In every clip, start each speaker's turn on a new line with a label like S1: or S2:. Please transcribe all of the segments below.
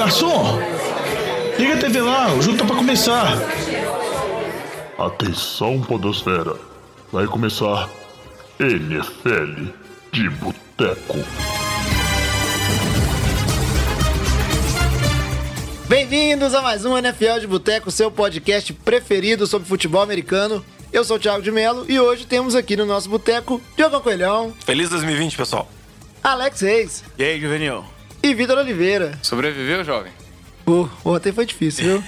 S1: garçom! Liga a TV lá, o jogo tá pra começar.
S2: Atenção, Podosfera. Vai começar NFL de Boteco.
S3: Bem-vindos a mais um NFL de Boteco, seu podcast preferido sobre futebol americano. Eu sou o Thiago de Melo e hoje temos aqui no nosso boteco Diogo Coelhão,
S4: Feliz 2020, pessoal.
S3: Alex Reis
S5: E aí, Juvenil?
S3: E Vitor Oliveira.
S5: Sobreviveu, jovem?
S3: Pô, ontem foi difícil, viu?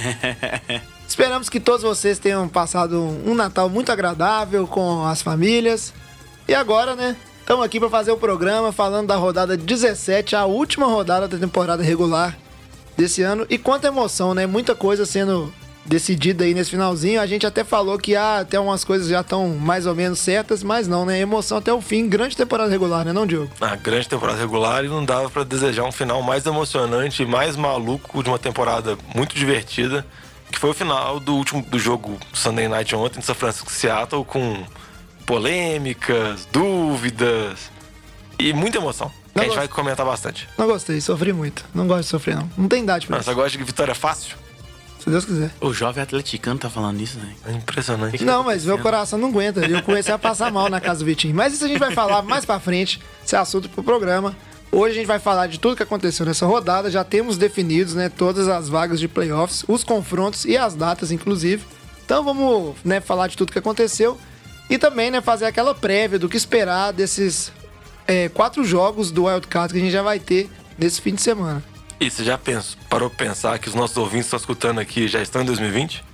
S3: Esperamos que todos vocês tenham passado um Natal muito agradável com as famílias. E agora, né? Estamos aqui para fazer o programa falando da rodada 17, a última rodada da temporada regular desse ano. E quanta emoção, né? Muita coisa sendo decidida aí nesse finalzinho. A gente até falou que ah, até umas coisas já estão mais ou menos certas, mas não, né? Emoção até o fim. Grande temporada regular, né, não, Diogo?
S4: A grande temporada regular e não dava pra desejar um final mais emocionante mais maluco de uma temporada muito divertida, que foi o final do último do jogo Sunday Night ontem em São Francisco Seattle com polêmicas, dúvidas e muita emoção. Que a gente
S3: Não
S4: vai comentar bastante.
S3: Não gostei, sofri muito. Não gosto de sofrer, não. Não tem idade pra
S4: Mas
S3: isso.
S4: você gosta de vitória fácil?
S3: Se Deus quiser.
S5: O jovem atleticano tá falando isso, né?
S4: É impressionante.
S3: Não, mas meu coração não aguenta. Eu comecei a passar mal na casa do Vitinho. Mas isso a gente vai falar mais pra frente. Esse é assunto pro programa. Hoje a gente vai falar de tudo que aconteceu nessa rodada. Já temos definidos, né, todas as vagas de playoffs, os confrontos e as datas, inclusive. Então vamos, né, falar de tudo que aconteceu e também, né, fazer aquela prévia do que esperar desses é, quatro jogos do Wild Card que a gente já vai ter nesse fim de semana.
S4: E você já pensou, parou pra pensar que os nossos ouvintes estão escutando aqui já estão em 2020?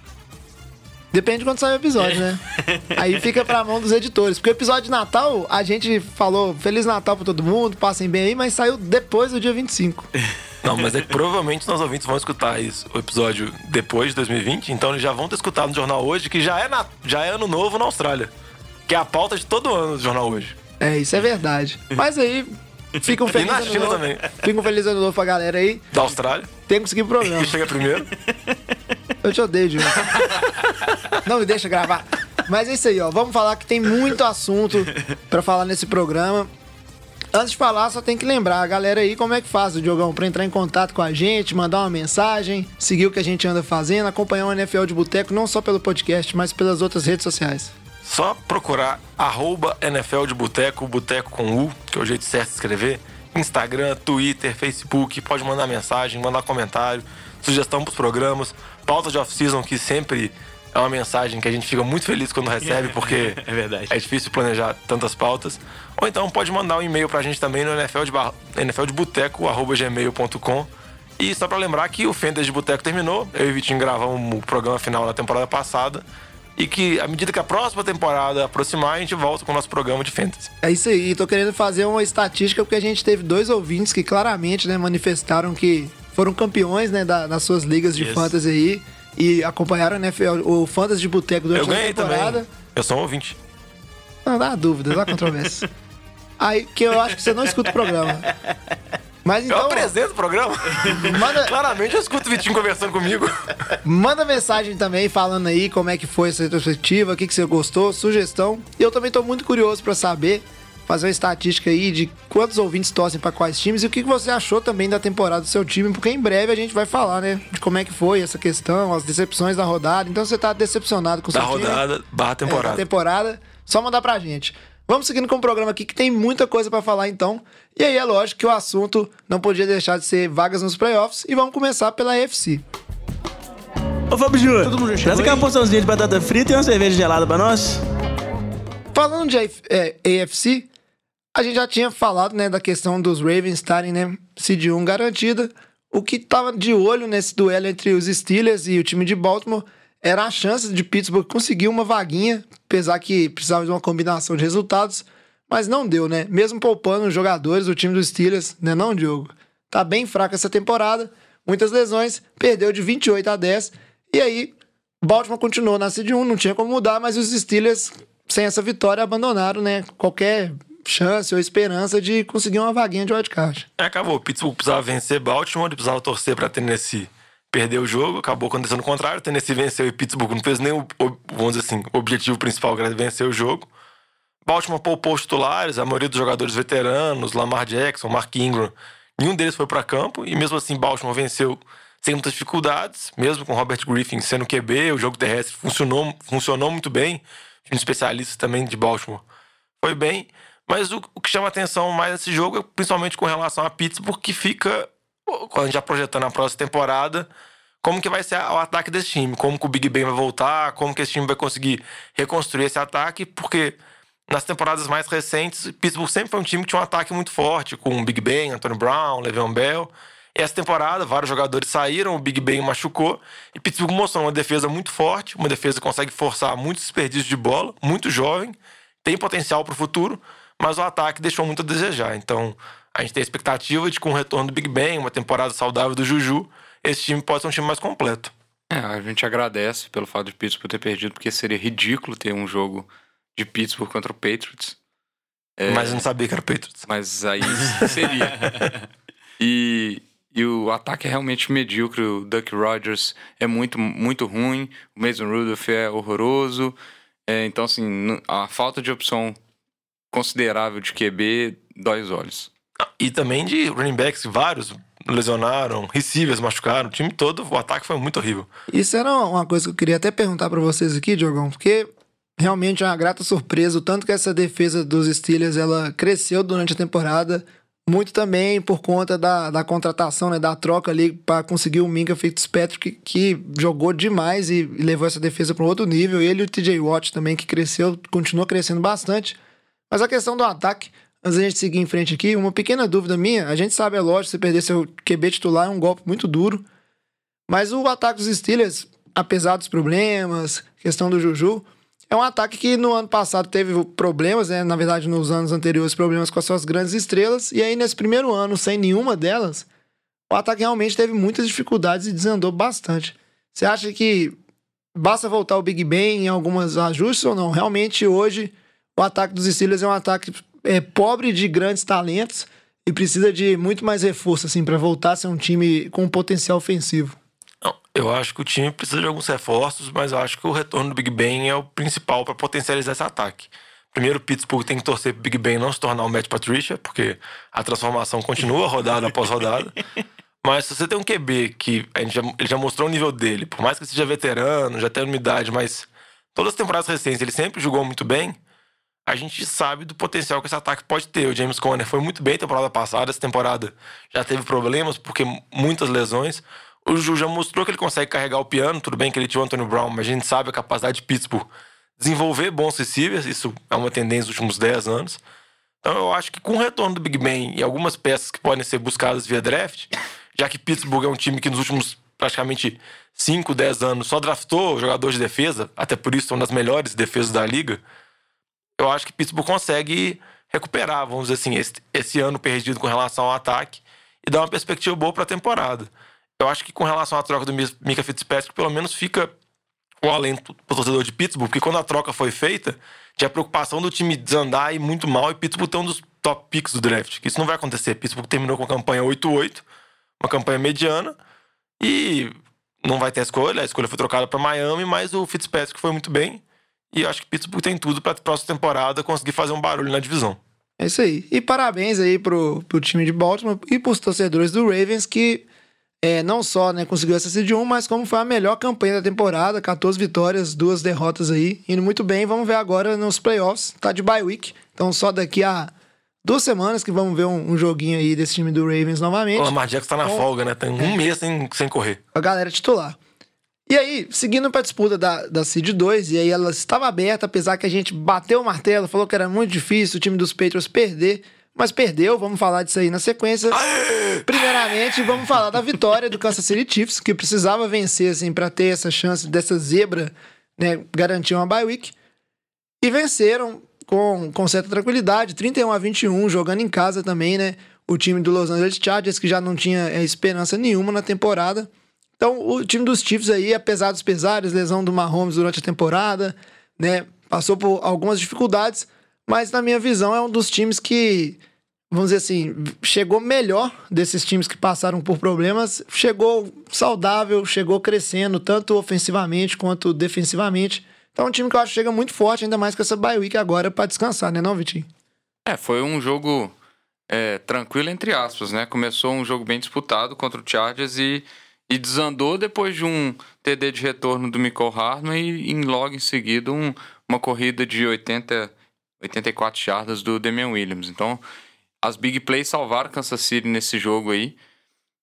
S3: Depende de quando sai o episódio, né? Aí fica pra mão dos editores. Porque o episódio de Natal, a gente falou Feliz Natal pra todo mundo, passem bem aí, mas saiu depois do dia 25.
S4: Não, mas é que provavelmente os nossos ouvintes vão escutar isso, o episódio depois de 2020, então eles já vão ter escutado no jornal hoje, que já é, na- já é ano novo na Austrália. Que é a pauta de todo ano do jornal hoje.
S3: É, isso é verdade. Mas aí, fica um
S4: E
S3: feliz
S4: na
S3: ano
S4: China
S3: novo.
S4: também.
S3: Fica um feliz ano novo pra galera aí.
S4: Da Austrália.
S3: Tem que conseguir o programa.
S4: Que chega primeiro.
S3: Eu te odeio, Diogo. Não me deixa gravar. Mas é isso aí, ó. Vamos falar que tem muito assunto pra falar nesse programa. Antes de falar, só tem que lembrar a galera aí como é que faz o Diogão pra entrar em contato com a gente, mandar uma mensagem, seguir o que a gente anda fazendo, acompanhar o NFL de Boteco, não só pelo podcast, mas pelas outras redes sociais.
S4: Só procurar arroba NFL de Boteco, Boteco com U, que é o jeito certo de escrever. Instagram, Twitter, Facebook, pode mandar mensagem, mandar comentário, sugestão pros programas, pauta de off-season, que sempre é uma mensagem que a gente fica muito feliz quando recebe, porque
S5: É verdade.
S4: é difícil planejar tantas pautas. Ou então pode mandar um e-mail pra gente também no NFL de, bar... NFL de Boteco, arroba gmail.com. E só pra lembrar que o Fendas de Boteco terminou, eu e o Vitinho gravamos o programa final na temporada passada. E que à medida que a próxima temporada aproximar, a gente volta com o nosso programa de Fantasy.
S3: É isso aí, tô querendo fazer uma estatística porque a gente teve dois ouvintes que claramente né, manifestaram que foram campeões né, da- das suas ligas de
S5: Isso.
S3: fantasy aí e acompanharam NFL, o Fantasy de Boteco durante
S4: Eu ganhei
S3: a temporada.
S4: também. Eu sou um ouvinte.
S3: Não, dá dúvida, dá controvérsia. Aí que eu acho que você não escuta o programa. Mas
S4: Eu
S3: então,
S4: apresento o programa.
S3: Manda-
S4: Claramente eu escuto o Vitinho conversando comigo.
S3: manda mensagem também falando aí como é que foi essa retrospectiva, o que, que você gostou, sugestão. E eu também tô muito curioso pra saber, fazer uma estatística aí de quantos ouvintes torcem pra quais times e o que, que você achou também da temporada do seu time, porque em breve a gente vai falar, né, de como é que foi essa questão, as decepções da rodada. Então você tá decepcionado com o
S4: Da
S3: seu time.
S4: rodada barra
S3: É, da
S4: temporada.
S3: temporada, só mandar pra gente. Vamos seguindo com o programa aqui que tem muita coisa pra falar então. E aí é lógico que o assunto não podia deixar de ser vagas nos playoffs e vamos começar pela AFC.
S6: Ô Fábio Júnior,
S1: Todo mundo já
S6: traz
S1: chegou
S6: aquela
S1: aí?
S6: porçãozinha de batata frita e uma cerveja gelada pra nós.
S3: Falando de é, AFC, a gente já tinha falado, né, da questão dos Ravens estarem, né, seed 1 garantida. O que tava de olho nesse duelo entre os Steelers e o time de Baltimore era a chance de Pittsburgh conseguir uma vaguinha, apesar que precisava de uma combinação de resultados, mas não deu, né? Mesmo poupando os jogadores, o time dos Steelers, né, não, Diogo? Tá bem fraco essa temporada, muitas lesões, perdeu de 28 a 10, e aí Baltimore continuou na seed 1, não tinha como mudar, mas os Steelers, sem essa vitória, abandonaram, né, qualquer chance ou esperança de conseguir uma vaguinha de wildcard.
S4: É, acabou. Pittsburgh precisava vencer Baltimore, precisava torcer pra Tennessee perder o jogo, acabou acontecendo o contrário. Tennessee venceu e Pittsburgh não fez nem o, vamos dizer assim, o objetivo principal, que era vencer o jogo. Baltimore poupou os titulares, a maioria dos jogadores veteranos, Lamar Jackson, Mark Ingram, Nenhum deles foi para campo e mesmo assim Baltimore venceu sem muitas dificuldades, mesmo com Robert Griffin sendo QB, o jogo terrestre funcionou, funcionou muito bem. Um especialista também de Baltimore foi bem. Mas o, o que chama atenção mais nesse jogo é principalmente com relação a Pittsburgh, que fica, já projetando a próxima temporada, como que vai ser o ataque desse time, como que o Big Ben vai voltar, como que esse time vai conseguir reconstruir esse ataque, porque nas temporadas mais recentes, Pittsburgh sempre foi um time que tinha um ataque muito forte, com o Big Ben, Antonio Brown, Le'Veon Bell. Essa temporada, vários jogadores saíram, o Big Ben machucou, e Pittsburgh mostrou uma defesa muito forte, uma defesa que consegue forçar muitos desperdícios de bola, muito jovem, tem potencial para o futuro, mas o ataque deixou muito a desejar. Então, a gente tem a expectativa de, com o retorno do Big Ben, uma temporada saudável do Juju, esse time pode ser um time mais completo.
S7: É, a gente agradece pelo fato de Pittsburgh ter perdido, porque seria ridículo ter um jogo de Pittsburgh contra o Patriots. É,
S4: Mas eu não sabia que era o Patriots.
S7: Mas aí seria. e, e o ataque é realmente medíocre. O Duck Rogers é muito, muito ruim. O Mason Rudolph é horroroso. É, então, assim, a falta de opção considerável de QB dói os olhos.
S4: E também de running backs, vários lesionaram, receivers machucaram, o time todo, o ataque foi muito horrível.
S3: Isso era uma coisa que eu queria até perguntar para vocês aqui, Diogão, porque realmente é uma grata surpresa o tanto que essa defesa dos Steelers ela cresceu durante a temporada, muito também por conta da, da contratação, né, da troca ali para conseguir o Minka Fitzpatrick que, que jogou demais e, levou essa defesa para um outro nível. Ele e o TJ Watt também que cresceu, continua crescendo bastante. Mas a questão do ataque, antes da gente seguir em frente aqui, uma pequena dúvida minha. A gente sabe, é lógico, você perder seu QB titular é um golpe muito duro. Mas o ataque dos Steelers, apesar dos problemas, questão do Juju, é um ataque que no ano passado teve problemas, né? Na verdade, nos anos anteriores, problemas com as suas grandes estrelas. E aí, nesse primeiro ano, sem nenhuma delas, o ataque realmente teve muitas dificuldades e desandou bastante. Você acha que basta voltar o Big Ben em algumas ajustes ou não? Realmente, hoje, o ataque dos Steelers é um ataque é, pobre de grandes talentos e precisa de muito mais reforço, assim, para voltar a ser um time com um potencial ofensivo.
S4: Eu acho que o time precisa de alguns reforços, mas eu acho que o retorno do Big Ben é o principal para potencializar esse ataque. Primeiro, o Pittsburgh tem que torcer pro Big Ben não se tornar um Matt Patricia, porque a transformação continua rodada após rodada. Mas se você tem um QB que a gente já, ele já mostrou o nível dele, por mais que seja veterano, já tenha umidade, mas todas as temporadas recentes ele sempre jogou muito bem, a gente sabe do potencial que esse ataque pode ter. O James Conner foi muito bem temporada passada, essa temporada já teve problemas, porque muitas lesões. O Ju já mostrou que ele consegue carregar o piano, tudo bem que ele tinha o Anthony Brown, mas a gente sabe a capacidade de Pittsburgh desenvolver bons receivers, isso é uma tendência dos últimos 10 anos. Então eu acho que com o retorno do Big Ben e algumas peças que podem ser buscadas via draft, já que Pittsburgh é um time que nos últimos praticamente 5, 10 anos só draftou jogadores de defesa, até por isso são das melhores defesas da liga, eu acho que Pittsburgh consegue recuperar, vamos dizer assim, esse, esse ano perdido com relação ao ataque e dar uma perspectiva boa para a temporada. Eu acho que com relação à troca do Mika Fitzpatrick, pelo menos fica o alento pro torcedor de Pittsburgh, porque quando a troca foi feita, tinha a preocupação do time desandar e muito mal e Pittsburgh ter um dos top picks do draft. Isso não vai acontecer. Pittsburgh terminou com a campanha 8-8, uma campanha mediana, e não vai ter escolha. A escolha foi trocada para Miami, mas o Fitzpatrick foi muito bem. E acho que Pittsburgh tem tudo para a próxima temporada conseguir fazer um barulho na divisão.
S3: É isso aí. E parabéns aí pro, pro time de Baltimore e pros torcedores do Ravens que é, não só né, conseguiu essa seed 1, mas como foi a melhor campanha da temporada, 14 vitórias, duas derrotas aí, indo muito bem. Vamos ver agora nos playoffs, tá de bye week, então só daqui a duas semanas que vamos ver um, um joguinho aí desse time do Ravens novamente.
S4: O Lamar Jackson tá na
S3: Com-
S4: folga, né? Tem um mês sem, sem correr.
S3: a galera titular. E aí, seguindo pra disputa da, da Seed 2, e aí ela estava aberta, apesar que a gente bateu o martelo, falou que era muito difícil o time dos Patriots perder, mas perdeu, vamos falar disso aí na sequência. Primeiramente, vamos falar da vitória do Kansas City Chiefs, que precisava vencer, assim, pra ter essa chance dessa zebra, né, garantir uma bye week. E venceram com, com certa tranquilidade, 31 a 21, jogando em casa também, né? O time do Los Angeles Chargers, que já não tinha é, esperança nenhuma na temporada. Então, o time dos Chiefs aí, apesar dos pesares, lesão do Mahomes durante a temporada, né? Passou por algumas dificuldades, mas na minha visão é um dos times que, vamos dizer assim, chegou melhor desses times que passaram por problemas, chegou saudável, chegou crescendo, tanto ofensivamente quanto defensivamente. Então é um time que eu acho que chega muito forte, ainda mais com essa bye week agora para descansar, né não, Vitinho?
S7: É, foi um jogo é, tranquilo, entre aspas, né? Começou um jogo bem disputado contra o Chargers e, e desandou depois de um TD de retorno do Michael Hardman e, em logo em seguida, um, uma corrida de 80, 84 jardas do Damian Williams. Então, as big plays salvaram Kansas City nesse jogo aí.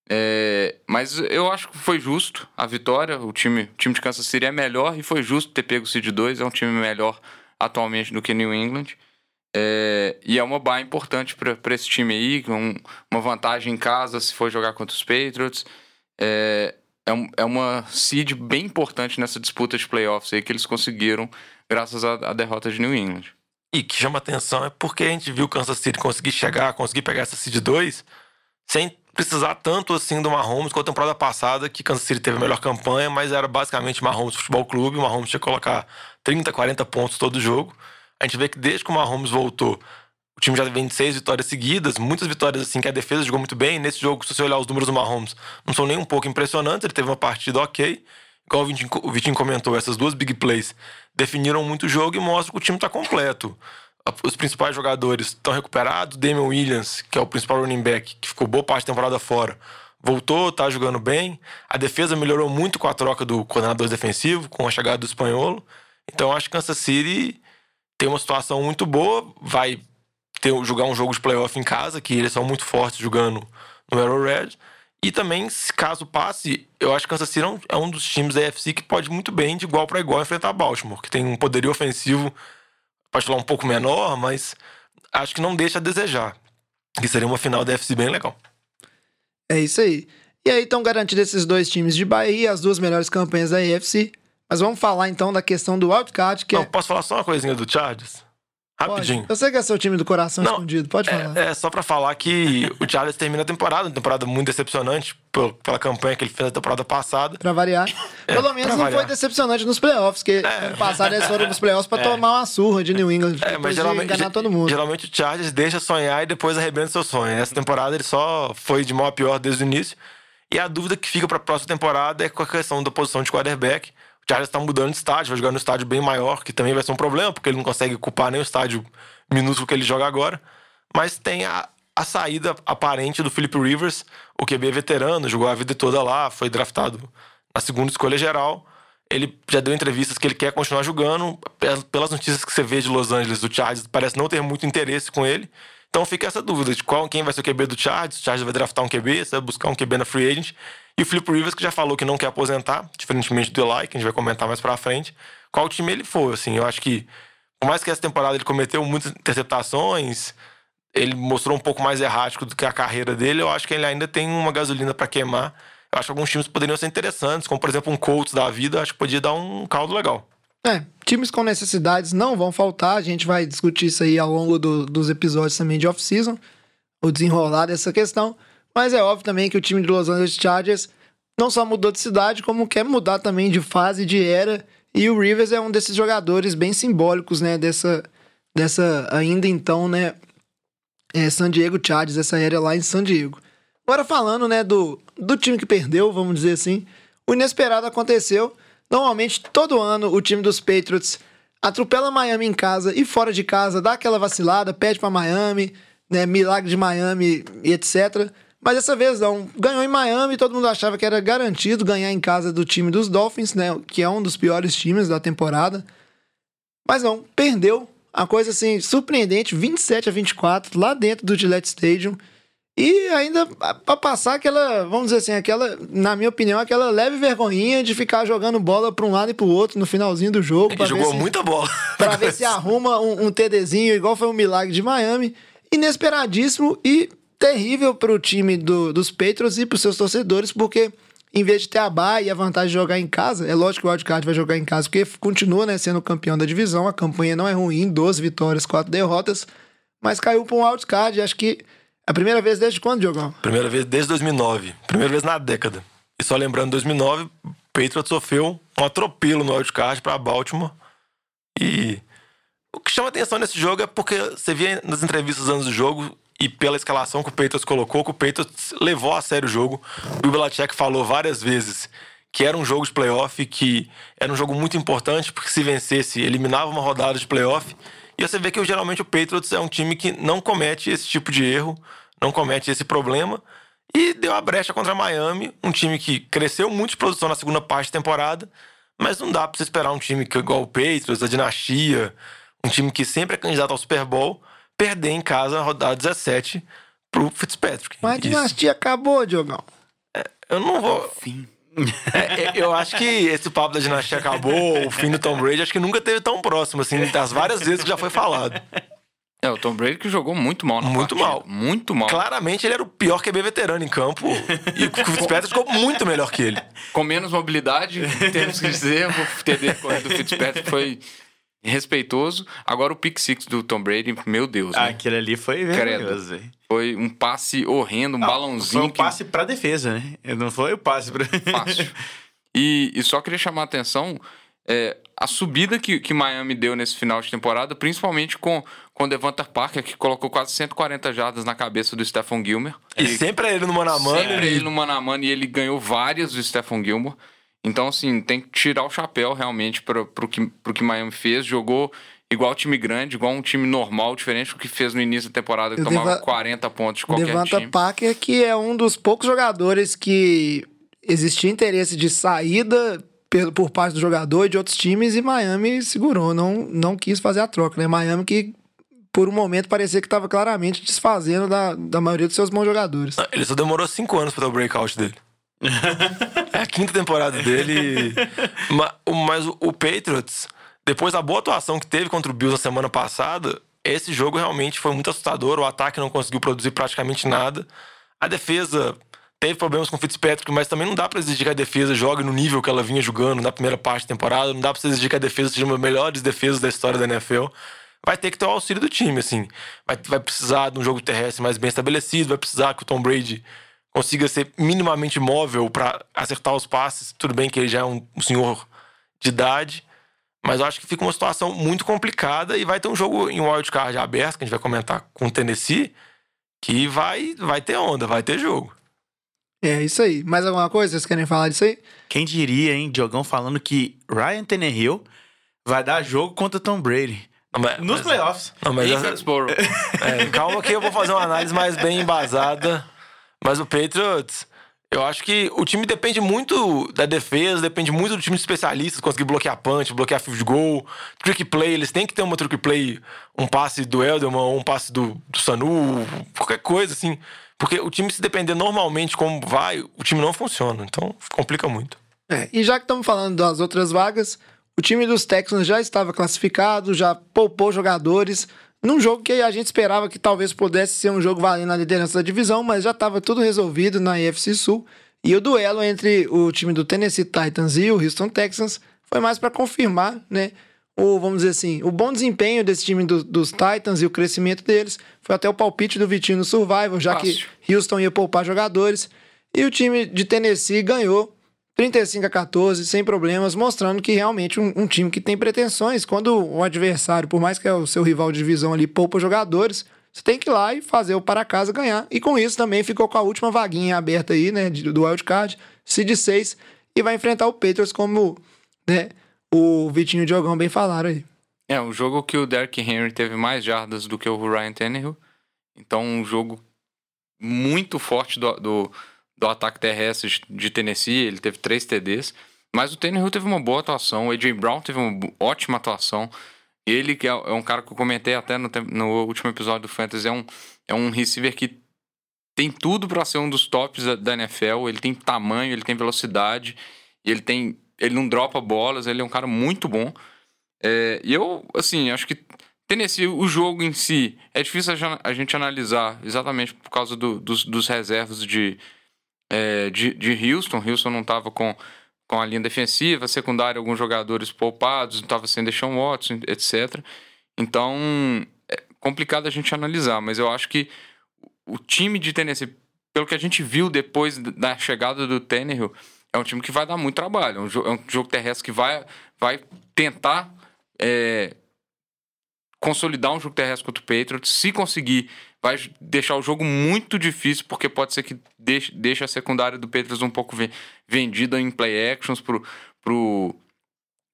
S7: É, mas eu acho que foi justo a vitória. O time, o time de Kansas City é melhor e foi justo ter pego o Seed 2. É um time melhor atualmente do que New England. É, e é uma bye importante para esse time aí, com uma vantagem em casa se for jogar contra os Patriots. É, é, um, é uma seed bem importante nessa disputa de playoffs aí que eles conseguiram graças à, à derrota de New England.
S4: E que chama atenção é porque a gente viu o Kansas City conseguir chegar, conseguir pegar essa seed 2 sem precisar tanto assim do Mahomes com a temporada passada, que Kansas City teve a melhor campanha, mas era basicamente Mahomes Futebol Clube, o Mahomes tinha que colocar 30, 40 pontos todo jogo. A gente vê que desde que o Mahomes voltou, o time já vem de seis vitórias seguidas, muitas vitórias assim que a defesa jogou muito bem. Nesse jogo, se você olhar os números do Mahomes, não são nem um pouco impressionantes. Ele teve uma partida ok. Igual o Vitinho, o Vitinho comentou, essas duas big plays definiram muito o jogo e mostram que o time está completo. Os principais jogadores estão recuperados. Damian Williams, que é o principal running back, que ficou boa parte da temporada fora, voltou, tá jogando bem. A defesa melhorou muito com a troca do coordenador defensivo, com a chegada do espanholo. Então acho que Kansas City tem uma situação muito boa, vai ter, jogar um jogo de playoff em casa, que eles são muito fortes jogando no Arrowhead. E também, se caso passe, eu acho que Kansas City é um dos times da AFC que pode muito bem, de igual para igual, enfrentar Baltimore, que tem um poderio ofensivo, pode falar um pouco menor, mas acho que não deixa a desejar. Que seria uma final da AFC bem legal.
S3: É isso aí. E aí estão garantidos esses dois times de Bahia, as duas melhores campanhas da AFC. Mas vamos falar então da questão do wildcard, que
S4: não,
S3: é...
S4: Posso falar só uma coisinha do Chargers? Rapidinho.
S3: Pode. Eu sei que é seu time do coração não, escondido, pode falar.
S4: É, é só para falar que o Chargers termina a temporada, uma temporada muito decepcionante pela campanha que ele fez na temporada passada.
S3: Pra variar. É, Pelo menos não variar. foi decepcionante nos playoffs, que é. ano passado eles foram nos playoffs pra é. tomar uma surra de New England.
S4: É, mas geralmente, enganar todo mundo. geralmente o Chargers deixa sonhar e depois arrebenta seu sonho. Essa temporada ele só foi de mal a pior desde o início. E a dúvida que fica para a próxima temporada é com a questão da posição de quarterback. O Chargers está mudando de estádio, vai jogar no estádio bem maior, que também vai ser um problema, porque ele não consegue ocupar nem o estádio minúsculo que ele joga agora. Mas tem a, a saída aparente do Philip Rivers, o QB veterano, jogou a vida toda lá, foi draftado na segunda escolha geral. Ele já deu entrevistas que ele quer continuar jogando. Pelas notícias que você vê de Los Angeles, o Chargers parece não ter muito interesse com ele. Então fica essa dúvida de qual, quem vai ser o QB do Chargers. O Chargers vai draftar um QB, você vai buscar um QB na free agent. E o Philip Rivers, que já falou que não quer aposentar, diferentemente do Eli, que a gente vai comentar mais pra frente, qual time ele for, assim. Eu acho que, por mais que essa temporada ele cometeu muitas interceptações, ele mostrou um pouco mais errático do que a carreira dele, eu acho que ele ainda tem uma gasolina para queimar. Eu acho que alguns times poderiam ser interessantes, como por exemplo um Colts da vida, acho que podia dar um caldo legal.
S3: É, times com necessidades não vão faltar, a gente vai discutir isso aí ao longo do, dos episódios também de off-season, o desenrolar dessa questão. Mas é óbvio também que o time de Los Angeles Chargers não só mudou de cidade, como quer mudar também de fase, de era. E o Rivers é um desses jogadores bem simbólicos, né? Dessa, dessa ainda então, né? É, San Diego Chargers, essa era lá em San Diego. Agora falando, né, do, do time que perdeu, vamos dizer assim, o inesperado aconteceu. Normalmente, todo ano, o time dos Patriots atropela Miami em casa e fora de casa, dá aquela vacilada, pede para Miami, né, milagre de Miami e etc. Mas dessa vez não. Ganhou em Miami, todo mundo achava que era garantido ganhar em casa do time dos Dolphins, né? Que é um dos piores times da temporada. Mas não, perdeu. A coisa assim, surpreendente, 27 a 24, lá dentro do Gillette Stadium. E ainda para passar aquela, vamos dizer assim, aquela, na minha opinião, aquela leve vergonhinha de ficar jogando bola para um lado e para o outro no finalzinho do jogo.
S4: Ele jogou
S3: se,
S4: muita bola.
S3: Para ver se arruma um, um TDzinho, igual foi um milagre de Miami. Inesperadíssimo e terrível para o time do, dos Patriots e para os seus torcedores, porque em vez de ter a bye e a vantagem de jogar em casa, é lógico que o Wildcard vai jogar em casa, porque continua né, sendo campeão da divisão, a campanha não é ruim, 12 vitórias, 4 derrotas, mas caiu para um Wildcard, acho que é a primeira vez desde quando, Diogão?
S4: Primeira vez desde 2009, primeira vez na década. E só lembrando, 2009, o Patriots sofreu um atropelo no Wildcard para Baltimore e... O que chama atenção nesse jogo é porque você via nas entrevistas antes do jogo e pela escalação que o Patriots colocou, que o Patriots levou a sério o jogo. O Belichick falou várias vezes que era um jogo de playoff, que era um jogo muito importante, porque se vencesse, eliminava uma rodada de playoff, E você vê que geralmente o Patriots é um time que não comete esse tipo de erro, não comete esse problema. E deu a brecha contra Miami, um time que cresceu muito de produção na segunda parte da temporada, mas não dá pra você esperar um time que, igual o Patriots, a Dinastia, um time que sempre é candidato ao Super Bowl, perder em casa na rodada 17 pro Fitzpatrick.
S3: Mas a
S4: Isso.
S3: dinastia acabou, Diogão.
S4: Eu não vou.
S5: Fim.
S4: É, é, eu acho que esse papo da dinastia acabou, o fim do Tom Brady, acho que nunca teve tão próximo, assim, das várias vezes que já foi falado.
S7: É, o Tom Brady que jogou muito mal na
S4: Muito
S7: partida.
S4: mal.
S7: Muito mal.
S4: Claramente ele era o pior QB veterano em campo e o Fitzpatrick ficou muito melhor que ele.
S7: Com menos mobilidade, temos que dizer, o TD do Fitzpatrick foi respeitoso. Agora o pick six do Tom Brady, meu Deus, né?
S5: Aquele ali foi vergonhoso, velho.
S7: Foi um passe horrendo, um
S5: Não,
S7: balãozinho
S5: Foi um
S7: que-
S5: passe pra defesa, né? Não foi o passe pra...
S7: fácil. E, e só queria chamar a atenção é, a subida que, que Miami deu nesse final de temporada, principalmente com com o Devonta Parker, que colocou quase 140 jardas na cabeça do Stephon Gilmer.
S4: E sempre é ele no mano a mano.
S7: Sempre
S4: e-
S7: ele no mano a mano e ele ganhou várias do Stephon Gilmore. Então, assim, tem que tirar o chapéu realmente para pro que, pro que Miami fez. Jogou igual time grande, igual um time normal, diferente do que fez no início da temporada, que
S3: O
S7: tomava
S3: Deva-
S7: 40 pontos de qualquer
S3: Devonta
S7: time.
S3: Parker, que é um dos poucos jogadores que existia interesse de saída pelo- por parte do jogador e de outros times, e Miami segurou, não, não quis fazer a troca, né? Miami que, por um momento, parecia que estava claramente desfazendo da, da maioria dos seus bons jogadores.
S4: Ele só demorou cinco anos pra ter o breakout dele. É a quinta temporada dele. Mas o Patriots, depois da boa atuação que teve contra o Bills na semana passada, esse jogo realmente foi muito assustador. O ataque não conseguiu produzir praticamente nada. A defesa teve problemas com o Fitzpatrick, mas também não dá pra exigir que a defesa jogue no nível que ela vinha jogando na primeira parte da temporada. Não dá você exigir que a defesa seja uma das melhores defesas da história da NFL. Vai ter que ter o auxílio do time, assim. Vai, vai precisar de um jogo terrestre mais bem estabelecido, vai precisar que o Tom Brady consiga ser minimamente móvel pra acertar os passes. Tudo bem que ele já é um, um senhor de idade, mas eu acho que fica uma situação muito complicada e vai ter um jogo em wildcard aberto, que a gente vai comentar com o Tennessee, que vai, vai ter onda, vai ter jogo.
S3: É isso aí. Mais alguma coisa? Vocês querem falar disso aí?
S5: Quem diria, hein? Diogão falando que Ryan Tannehill vai dar jogo contra Tom Brady.
S4: Não, mas-
S5: Nos
S4: mas-
S5: playoffs.
S4: Não, mas. É, calma que eu vou fazer uma análise mais bem embasada. Mas o Patriots, eu acho que o time depende muito da defesa, depende muito do time de especialistas, conseguir bloquear punch, bloquear field goal, trick play. Eles têm que ter uma trick play, um passe do Elderman, um passe do, do Sanu, qualquer coisa assim. Porque o time, se depender normalmente como vai, o time não funciona. Então, complica muito.
S3: É, e já que estamos falando das outras vagas, o time dos Texans já estava classificado, já poupou jogadores, num jogo que a gente esperava que talvez pudesse ser um jogo valendo a liderança da divisão, mas já estava tudo resolvido na AFC Sul. E o duelo entre o time do Tennessee Titans e o Houston Texans foi mais para confirmar, né? O, vamos dizer assim, o bom desempenho desse time do- dos Titans e o crescimento deles. Foi até o palpite do Vitinho no Survival, já
S7: Fácil.
S3: que Houston ia poupar jogadores. E o time de Tennessee ganhou 35 a 14, sem problemas, mostrando que realmente um, um time que tem pretensões. Quando o adversário, por mais que é o seu rival de divisão ali, poupa jogadores, você tem que ir lá e fazer o para casa ganhar. E com isso também ficou com a última vaguinha aberta aí, né, do wildcard, seed 6, e vai enfrentar o Patriots como, né, o Vitinho e o Diogão bem falaram aí.
S7: É, um jogo que o Derrick Henry teve mais jardas do que o Ryan Tannehill. Então, um jogo muito forte do, do, do ataque terrestre de Tennessee. Ele teve três TDs. Mas o Tannehill teve uma boa atuação. O A.J. Brown teve uma ótima atuação. Ele, que é é um cara que eu comentei até no, no último episódio do Fantasy, é um, é um receiver que tem tudo para ser um dos tops da, da NFL. Ele tem tamanho, ele tem velocidade, ele tem. Ele não dropa bolas, ele é um cara muito bom. É, e eu, assim, acho que Tennessee, o jogo em si, é difícil a gente analisar exatamente por causa do- dos, dos reservas de, é, de, de Houston. Houston não estava com, com a linha defensiva, secundária, alguns jogadores poupados, não estava sem Deshaun Watson, etc. Então, é complicado a gente analisar, mas eu acho que o time de Tennessee, pelo que a gente viu depois da chegada do Tannehill, é um time que vai dar muito trabalho. É um, jo- é um jogo terrestre que vai, vai tentar é, consolidar um jogo terrestre contra o Patriots. Se conseguir, vai deixar o jogo muito difícil, porque pode ser que deixe, deixe a secundária do Patriots um pouco ve- vendida em play actions pro, pro,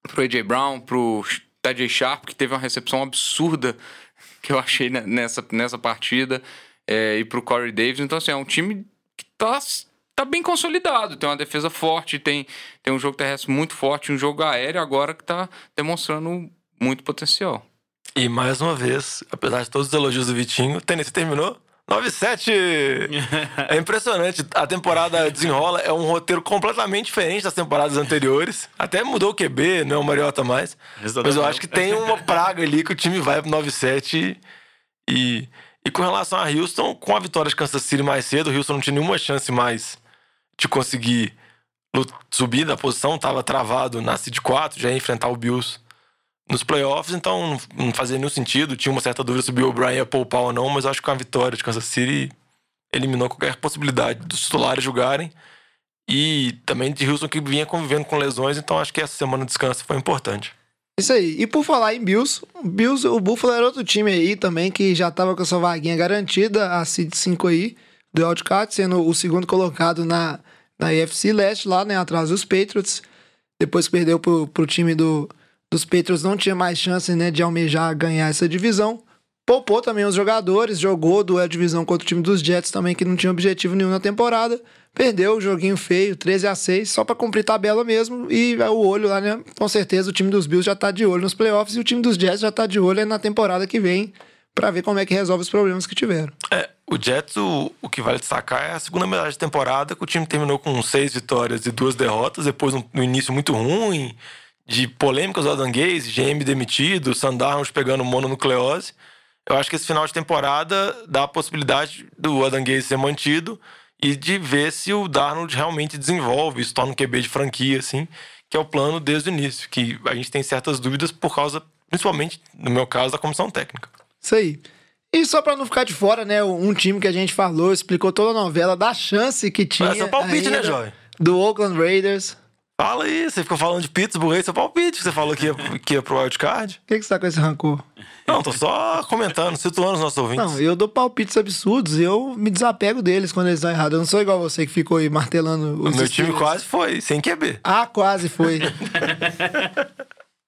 S7: pro AJ Brown, pro Tajay Sharp, que teve uma recepção absurda que eu achei ne- nessa, nessa partida, é, e pro Corey Davis. Então, assim, é um time que tá, tá bem consolidado. Tem uma defesa forte, tem, tem um jogo terrestre muito forte, um jogo aéreo agora que tá demonstrando muito potencial.
S4: E mais uma vez, apesar de todos os elogios do Vitinho, o Tennessee terminou 9-7. É impressionante. A temporada desenrola, é um roteiro completamente diferente das temporadas anteriores. Até mudou o QB, não é o Mariota mais.
S5: Resultado
S4: Mas eu acho que tem uma praga ali que o time vai pro 9-7 e, e com relação a Houston, com a vitória de Kansas City mais cedo, o Houston não tinha nenhuma chance mais de conseguir subir da posição, tava travado na Seed 4, já ia enfrentar o Bills nos playoffs, então não, fazia nenhum sentido. Tinha uma certa dúvida se o Bill O'Brien ia poupar ou não, mas acho que com a vitória de Kansas City eliminou qualquer possibilidade dos titulares jogarem. E também de Houston que vinha convivendo com lesões, então acho que essa semana de descanso foi importante.
S3: Isso aí. E por falar em Bills, Bills, o Buffalo era outro time aí também que já tava com a sua vaguinha garantida, a Seed 5 aí, do Wildcat, sendo o segundo colocado na, na AFC Leste, lá, né, atrás dos Patriots. Depois que perdeu pro, pro time do, dos Patriots, não tinha mais chance, né, de almejar ganhar essa divisão. Poupou também os jogadores, jogou duelo divisão contra o time dos Jets também, que não tinha objetivo nenhum na temporada. Perdeu o joguinho feio, 13 a 6 só pra cumprir tabela mesmo. E é o olho lá, né? Com certeza o time dos Bills já tá de olho nos playoffs e o time dos Jets já tá de olho na temporada que vem pra ver como é que resolve os problemas que tiveram.
S4: É, o Jets, o, o que vale destacar é a segunda metade da temporada, que o time terminou com seis vitórias e duas derrotas, depois um, um início muito ruim, de polêmicas do Adam Gaze, GM demitido, Sandarnold pegando mononucleose. Eu acho que esse final de temporada dá a possibilidade do Adam Gaze ser mantido e de ver se o Darnold realmente desenvolve, isso torna um QB de franquia, assim, que é o plano desde o início, que a gente tem certas dúvidas por causa, principalmente, no meu caso, da comissão técnica.
S3: Isso aí. E só pra não ficar de fora, né? Um time que a gente falou, explicou toda a novela da chance que tinha.
S4: Mas é palpite, né, Joy?
S3: Do Oakland Raiders.
S4: Fala aí, você ficou falando de Pittsburgh aí, seu palpite, que você falou que ia, que ia pro wildcard.
S3: O que, que você tá com esse rancor?
S4: Não, tô só comentando, situando os nossos ouvintes.
S3: Não, eu dou palpites absurdos e eu me desapego deles quando eles estão errados. Eu não sou igual você que ficou aí martelando
S4: o
S3: os
S4: meu time quase foi, sem QB.
S3: Ah, quase foi.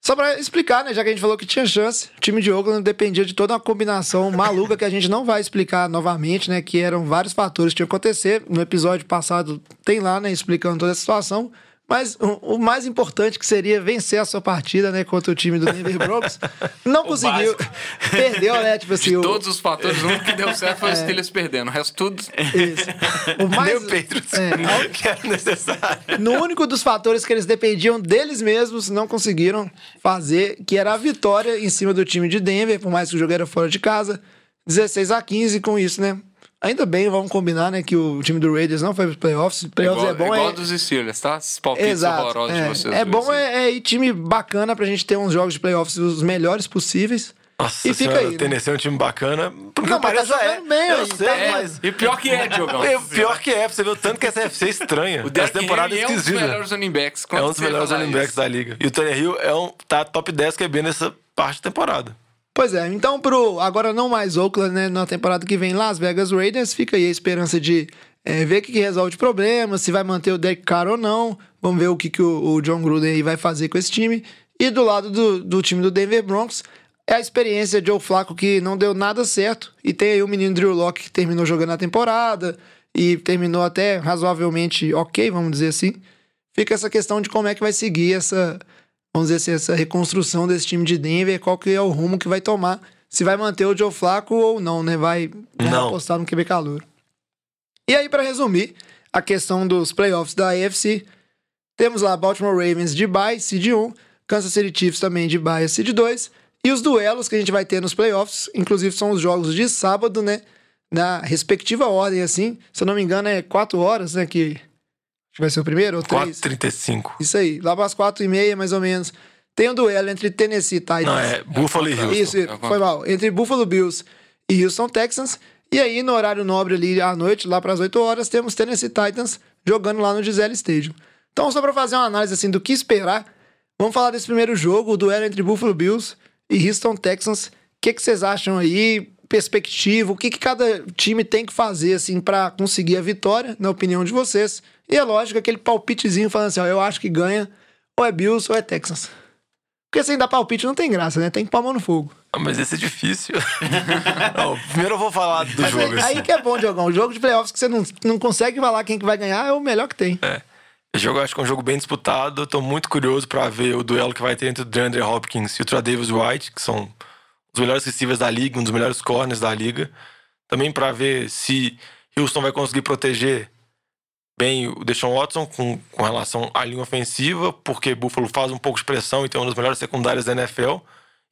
S3: Só pra explicar, né? Já que a gente falou que tinha chance, o time de Oakland dependia de toda uma combinação maluca que a gente não vai explicar novamente, né? Que eram vários fatores que tinham que acontecer. No episódio passado tem lá, né? Explicando toda essa situação. Mas o, o mais importante que seria vencer a sua partida, né? Contra o time do Denver Broncos. Não conseguiu. Perdeu, né? Tipo assim,
S7: De
S3: o-
S7: todos os fatores, o único que deu certo foi os Steelers perdendo. O resto tudo.
S3: Isso. O mais,
S4: Nem o Patriots,
S3: É,
S4: que era necessário.
S3: No único dos fatores que eles dependiam deles mesmos, não conseguiram fazer, que era a vitória em cima do time de Denver, por mais que o jogo era fora de casa. 16 a 15 com isso, né? Ainda bem, vamos combinar, né, que o time do Raiders não foi para playoffs. Playoffs
S7: igual,
S3: é bom,
S7: igual
S3: é...
S7: dos Steelers, tá? Esses palpites
S3: Exato.
S7: horrorosos
S3: É,
S7: de vocês.
S3: é bom é, é ir time bacana pra gente ter uns jogos de playoffs os melhores possíveis.
S4: Nossa
S3: E fica
S4: senhora,
S3: aí, né?
S4: o Tennessee é um time bacana. Porque
S3: Não, mas tá
S4: parece é.
S3: bem,
S4: eu sei,
S3: vendo?
S4: mas...
S7: E pior que é, Diogão.
S4: É, pior que é, pra você ver o tanto que essa FC é estranha.
S7: O
S4: Essa
S7: Derrick
S4: temporada
S7: Henry é um dos
S4: esquisita.
S7: melhores running backs.
S4: É um dos melhores running backs
S7: isso?
S4: da liga. E o Tony Hill é um, tá top 10 QB nessa parte da temporada.
S3: Pois é, então pro agora não mais Oakland, né, na temporada que vem Las Vegas Raiders, fica aí a esperança de é, ver o que, que resolve de problema, se vai manter o Derek Carr ou não. Vamos ver o que, que o, o John Gruden aí vai fazer com esse time. E do lado do, do time do Denver Broncos, é a experiência de Joe Flacco que não deu nada certo. E tem aí o menino Drew Locke que terminou jogando a temporada e terminou até razoavelmente ok, vamos dizer assim. Fica essa questão de como é que vai seguir essa, vamos dizer assim, essa reconstrução desse time de Denver, qual que é o rumo que vai tomar, se vai manter o Joe Flacco ou não, né? Vai, vai
S4: Não.
S3: apostar no QB calor. E aí, para resumir, a questão dos playoffs da AFC, temos lá Baltimore Ravens de bye, seed 1, Kansas City Chiefs também de bye, seed 2, e os duelos que a gente vai ter nos playoffs, inclusive são os jogos de sábado, né? Na respectiva ordem, assim, se eu não me engano é 4 horas, né? Que que vai ser o primeiro ou 3?
S4: 4,35.
S3: Isso aí, lá para as 4 e meia, mais ou menos. Tem um duelo entre Tennessee Titans.
S4: Não, é Buffalo e Houston.
S3: Isso,
S7: é
S3: foi mal. Entre Buffalo Bills e Houston Texans. E aí, no horário nobre ali à noite, lá para as 8 horas, temos Tennessee Titans jogando lá no Gisele Stadium. Então, só para fazer uma análise assim do que esperar, vamos falar desse primeiro jogo, o duelo entre Buffalo Bills e Houston Texans. O que, que vocês acham aí? Perspectiva, o que, que cada time tem que fazer assim para conseguir a vitória, na opinião de vocês? E é lógico, aquele palpitezinho falando assim: ó, eu acho que ganha, ou é Bills ou é Texans. Porque sem dar palpite não tem graça, né? Tem que pôr a mão no fogo.
S4: Ah, Mas esse é difícil. Não, primeiro eu vou falar do
S3: Mas
S4: jogo.
S3: aí,
S4: assim.
S3: aí que é bom, Diogão. O jogo de playoffs que você não, não consegue falar quem que vai ganhar é o melhor que tem.
S4: Esse jogo eu acho que é um jogo bem disputado. Eu tô muito curioso pra ver o duelo que vai ter entre o DeAndre Hopkins e o Davis White, que são os melhores receivers da liga, um dos melhores corners da liga. Também pra ver se Houston vai conseguir proteger bem o Deshaun Watson com, com relação à linha ofensiva, porque Buffalo faz um pouco de pressão e tem uma das melhores secundárias da NFL.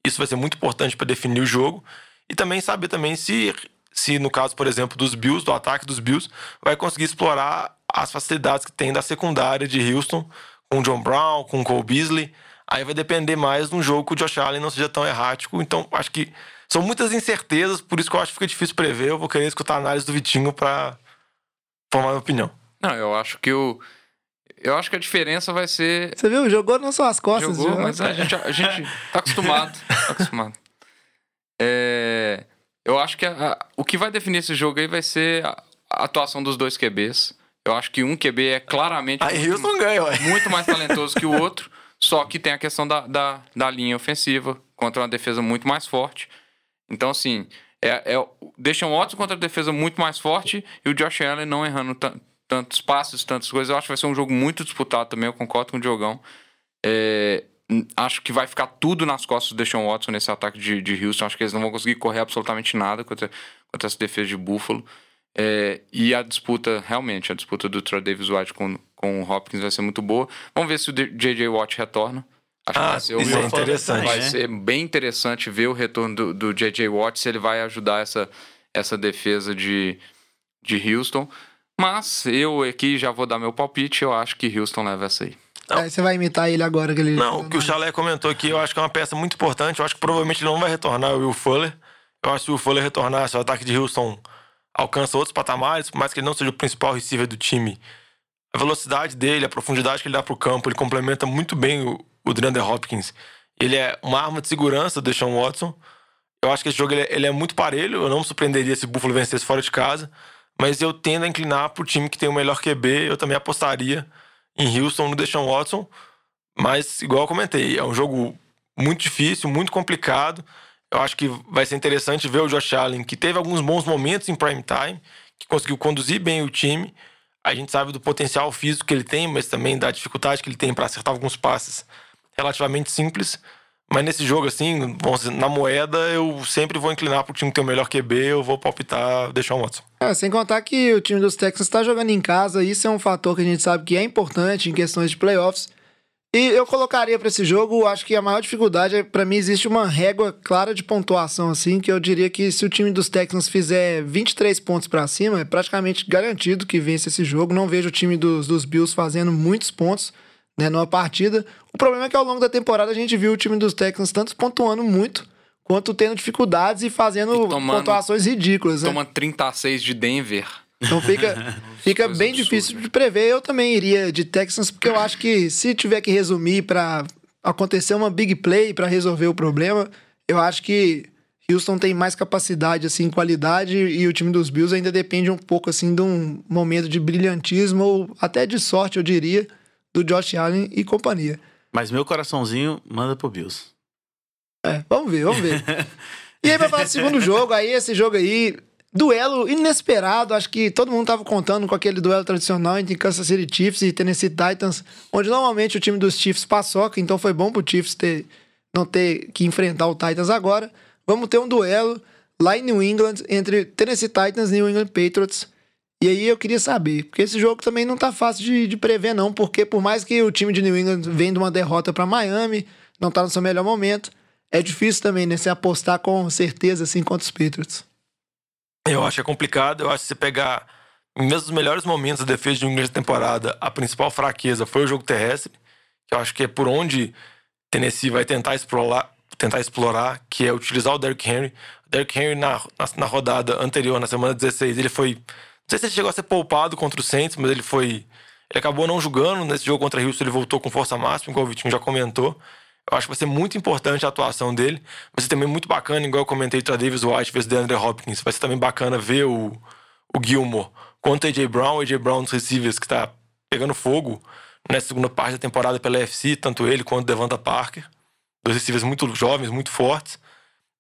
S4: Isso vai ser muito importante para definir o jogo. E também saber também se, se, no caso, por exemplo, dos Bills, do ataque dos Bills, vai conseguir explorar as facilidades que tem da secundária de Houston, com John Brown, com Cole Beasley. Aí vai depender mais de um jogo que o Josh Allen não seja tão errático. Então, acho que são muitas incertezas, por isso que eu acho que fica difícil prever. Eu vou querer escutar a análise do Vitinho para formar minha opinião.
S7: Não, eu acho que o. Eu acho que a diferença vai ser.
S3: Você viu? Jogou nas suas costas.
S7: Jogou, mas a gente, a gente tá acostumado. Tá acostumado. É, eu acho que a- a- o que vai definir esse jogo aí vai ser a, a atuação dos dois QBs. Eu acho que um QB é claramente
S4: Aí
S7: muito,
S4: Houston ganha, ué.
S7: muito mais talentoso que o outro, só que tem a questão da, da, da linha ofensiva contra uma defesa muito mais forte. Então, assim, é, é, deixa um Watson contra a defesa muito mais forte e o Josh Allen não errando tan- tantos passes, tantas coisas. Eu acho que vai ser um jogo muito disputado também, eu concordo com o Diogão. É, acho que vai ficar tudo nas costas do Deshaun Watson nesse ataque de, de Houston. Acho que eles não vão conseguir correr absolutamente nada contra, contra essa defesa de Buffalo. É, e a disputa, realmente, a disputa do Troy Davis White com, com o Hopkins vai ser muito boa. Vamos ver se o J.J. Watt retorna. Acho que
S4: Ah,
S7: vai ser,
S4: isso é interessante.
S7: vai
S6: né?
S7: ser bem interessante ver o retorno do, do J.J. Watt, se ele vai ajudar essa, essa defesa de, de Houston. Mas eu aqui já vou dar meu palpite, eu acho que Houston leva essa aí.
S3: Aí você vai imitar ele agora que ele.
S4: Não, o que o Chalé comentou aqui, eu acho que é uma peça muito importante. Eu acho que provavelmente ele não vai retornar o Will Fuller. Eu acho que se o Will Fuller retornar, se o ataque de Houston alcança outros patamares, por mais que ele não seja o principal receiver do time, a velocidade dele, a profundidade que ele dá pro campo, ele complementa muito bem o, o DeAndre Hopkins. Ele é uma arma de segurança do Deshaun Watson. Eu acho que esse jogo ele é, ele é muito parelho. Eu não me surpreenderia se o Buffalo vencesse fora de casa. Mas eu tendo a inclinar pro time que tem o melhor QB. Eu também apostaria em Houston no Deshaun Watson. Mas, igual eu comentei, é um jogo muito difícil, muito complicado. Eu acho que vai ser interessante ver o Josh Allen, que teve alguns bons momentos em prime time, que conseguiu conduzir bem o time. A gente sabe do potencial físico que ele tem, mas também da dificuldade que ele tem para acertar alguns passes relativamente simples. Mas nesse jogo, assim, na moeda, eu sempre vou inclinar pro time que tem o melhor QB, eu vou palpitar deixar o Watson.
S3: É, sem contar que o time dos Texans está jogando em casa, isso é um fator que a gente sabe que é importante em questões de playoffs. E eu colocaria para esse jogo, acho que a maior dificuldade é, para mim, existe uma régua clara de pontuação, assim, que eu diria que se o time dos Texans fizer 23 pontos para cima, é praticamente garantido que vence esse jogo. Não vejo o time dos, dos Bills fazendo muitos pontos né, numa partida. O problema é que ao longo da temporada a gente viu o time dos Texans tanto pontuando muito, quanto tendo dificuldades e fazendo
S7: E tomando-
S3: pontuações ridículas. Né?
S7: Toma 36 de Denver.
S3: Então fica, fica bem
S7: absurda.
S3: difícil de prever. Eu também iria de Texans, porque eu acho que se tiver que resumir para acontecer uma big play para resolver o problema, eu acho que Houston tem mais capacidade, assim, qualidade, e o time dos Bills ainda depende um pouco, assim, de um momento de brilhantismo, ou até de sorte, eu diria, do Josh Allen e companhia.
S6: Mas meu coraçãozinho manda pro Bills.
S3: É, vamos ver, vamos ver. e aí, pra falar do segundo jogo, aí esse jogo aí, duelo inesperado. Acho que todo mundo tava contando com aquele duelo tradicional entre Kansas City Chiefs e Tennessee Titans, onde normalmente o time dos Chiefs paçoca, então foi bom pro Chiefs ter, não ter que enfrentar o Titans agora. Vamos ter um duelo lá em New England entre Tennessee Titans e New England Patriots. E aí eu queria saber, porque esse jogo também não tá fácil de, de prever, não, porque por mais que o time de New England venha de uma derrota para Miami, não tá no seu melhor momento, é difícil também, né? Você apostar com certeza assim contra os Patriots.
S4: Eu acho que é complicado. Eu acho que se pegar, mesmo nos melhores momentos da defesa de New England da temporada, a principal fraqueza foi o jogo terrestre, que eu acho que é por onde Tennessee vai tentar explorar, tentar explorar que é utilizar o Derrick Henry. O Derrick Henry, na, na, na rodada anterior, na semana 16, ele foi. Não sei se ele chegou a ser poupado contra o Saints, mas ele foi. Ele acabou não jogando nesse jogo contra o Houston, ele voltou com força máxima, igual o Vitinho já comentou. Eu acho que vai ser muito importante a atuação dele. Vai ser também muito bacana, igual eu comentei, o Davis White versus DeAndre Hopkins. Vai ser também bacana ver o, o Gilmore contra A.J. Brown. A.J. Brown dos receivers que tá pegando fogo nessa segunda parte da temporada pela FC, tanto ele quanto Devonta Parker. dois receivers muito jovens, muito fortes.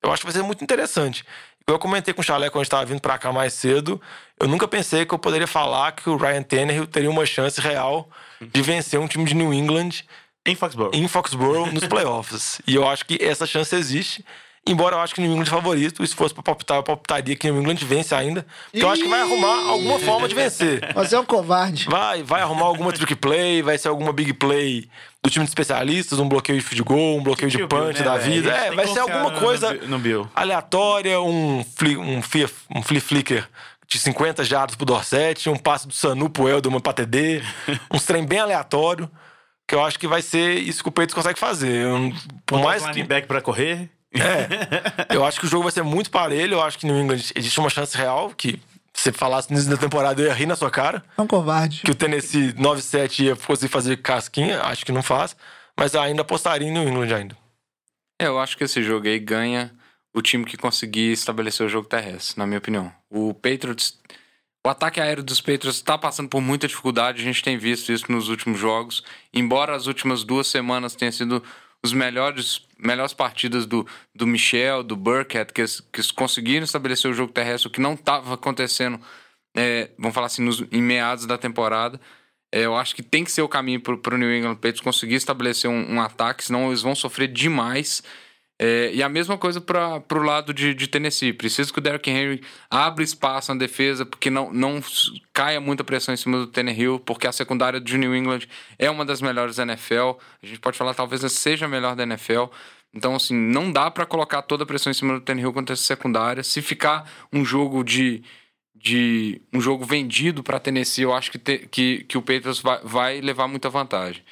S4: Eu acho que vai ser muito interessante. Eu comentei com o Chalé quando a gente estava vindo para cá mais cedo. Eu nunca pensei que eu poderia falar que o Ryan Tannehill teria uma chance real de vencer um time de New England
S5: Em Foxborough.
S4: em Foxborough nos playoffs. E eu acho que essa chance existe. Embora eu acho que o New England é favorito, e se fosse pra palpitar, eu palpitaria que o New England vence ainda. Porque eu acho que vai arrumar alguma forma de vencer.
S3: Você é um covarde.
S4: Vai, vai arrumar alguma trick play, vai ser alguma big play do time de especialistas, um bloqueio de field goal, um bloqueio de
S5: Tio Bill,
S4: punch
S5: né,
S4: da
S5: velho?
S4: vida. É, vai
S5: que
S4: ser alguma
S5: no-
S4: coisa
S5: no Bill.
S4: aleatória, um flea, um flea, um flea flicker de 50 jardas pro Dorset, um passe do Sanu pro Elderman pra TD, uns trem bem aleatório, que eu acho que vai ser isso que o Peitos consegue fazer. Eu- por mais
S5: mais
S4: que...
S5: linebacker pra correr.
S4: É. Eu acho que o jogo vai ser muito parelho. Eu acho que no England existe uma chance real que se você falasse no início da temporada eu ia rir na sua cara.
S3: É um covarde.
S4: Que o Tennessee 9-7 ia conseguir fazer casquinha. Acho que não faz. Mas ainda apostaria em New England ainda.
S7: É, eu acho que esse jogo aí ganha o time que conseguir estabelecer o jogo terrestre, na minha opinião. O Patriots. O ataque aéreo dos Patriots está passando por muita dificuldade, a gente tem visto isso nos últimos jogos. Embora as últimas duas semanas tenham sido os melhores, melhores partidas do, do Michel, do Burkhead, que, que conseguiram estabelecer o jogo terrestre, o que não estava acontecendo, é, vamos falar assim, nos, em meados da temporada. É, eu acho que tem que ser o caminho para o New England Patriots conseguir estabelecer um, um ataque, senão eles vão sofrer demais. É, e a mesma coisa para o lado de, de Tennessee. Precisa que o Derrick Henry abra espaço na defesa, porque não, não caia muita pressão em cima do Tannehill, porque a secundária de New England é uma das melhores da NFL. A gente pode falar talvez seja a melhor da NFL. Então, assim, não dá para colocar toda a pressão em cima do Tannehill contra essa secundária. Se ficar um jogo de, de um jogo vendido para Tennessee, eu acho que, te- que, que o Patriots vai, vai levar muita vantagem.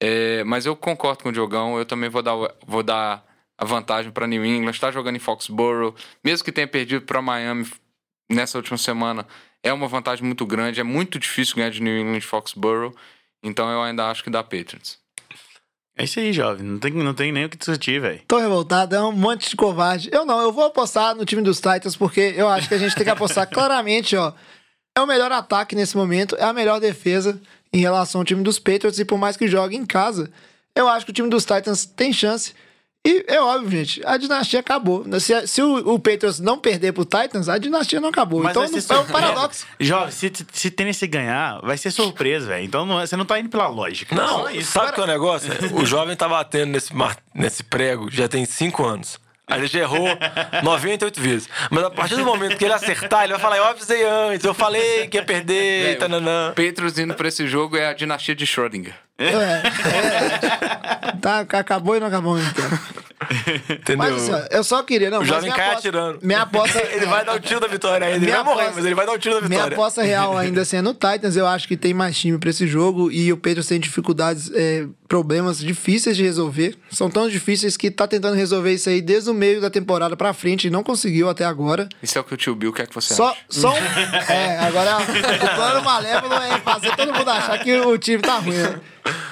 S7: É, mas eu concordo com o Diogão, eu também vou dar, vou dar a vantagem para New England. Está jogando em Foxborough, mesmo que tenha perdido para Miami nessa última semana, é uma vantagem muito grande. É muito difícil ganhar de New England em Foxborough, então eu ainda acho que dá Patriots.
S5: É isso aí, jovem. Não tem, não tem nem o que discutir, velho.
S3: Tô revoltado, é um monte de covarde. Eu não, eu vou apostar no time dos Titans, porque eu acho que a gente tem que apostar claramente, ó. É o melhor ataque nesse momento, é a melhor defesa em relação ao time dos Patriots, e por mais que jogue em casa, eu acho que o time dos Titans tem chance. E é óbvio, gente, a dinastia acabou. Se, se o, o Patriots não perder pro Titans, a dinastia não acabou.
S5: Mas
S3: então não,
S5: ser
S3: é um paradoxo.
S5: Jovem, se, se Tennessee ganhar, vai ser surpresa, velho. Então não é- você não tá indo pela lógica.
S4: Não,
S5: Só isso.
S4: sabe o que é o negócio? O jovem tá batendo nesse, nesse prego já tem 5 anos. A gente errou 98 vezes. Mas a partir do momento que ele acertar, ele vai falar: Eu avisei antes, eu falei que ia perder, tananã.
S7: Patriots indo para esse jogo é a dinastia de Schrödinger.
S3: É, é. Tá, acabou e não acabou então.
S4: Entendeu?
S3: Mas assim, eu só queria. Não,
S4: o jovem
S3: minha
S4: cai
S3: aposta-
S4: atirando.
S3: Minha aposta.
S4: ele vai dar o tiro da vitória ainda. Ele
S3: Minha
S4: vai morrer,
S3: aposta-
S4: mas ele vai dar o tiro da
S3: Minha
S4: vitória.
S3: aposta real ainda assim é no Titans. Eu acho que tem mais time pra esse jogo e o Pedro tem dificuldades, é, problemas difíceis de resolver. São tão difíceis que tá tentando resolver isso aí desde o meio da temporada pra frente e não conseguiu até agora.
S7: Isso é o que o tio Bill quer que você
S3: Só,
S7: ache.
S3: só um. É, agora o plano malévolo é fazer todo mundo achar que o time tá ruim, né?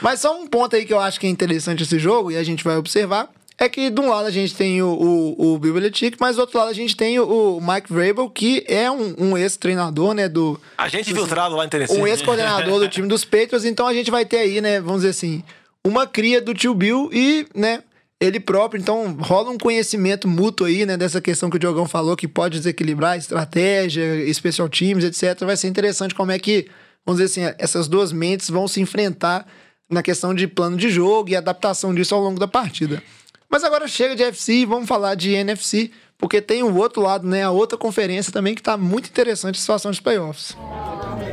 S3: Mas só um ponto aí que eu acho que é interessante esse jogo e a gente vai observar. É que de um lado a gente tem o, o, o Bill Belichick, mas do outro lado a gente tem o, o Mike Vrabel, que é um, um ex-treinador, né, do,
S4: Agente infiltrado lá em Tennessee.
S3: um ex-coordenador do time dos Patriots, então a gente vai ter aí, né, vamos dizer assim, uma cria do tio Bill e, né, ele próprio, então rola um conhecimento mútuo aí, né, dessa questão que o Diogão falou, que pode desequilibrar estratégia, special teams, etc. Vai ser interessante como é que, vamos dizer assim, essas duas mentes vão se enfrentar na questão de plano de jogo e adaptação disso ao longo da partida. Mas agora chega de FC e vamos falar de NFC, porque tem o outro lado, né, a outra conferência também que tá muito interessante a situação dos playoffs.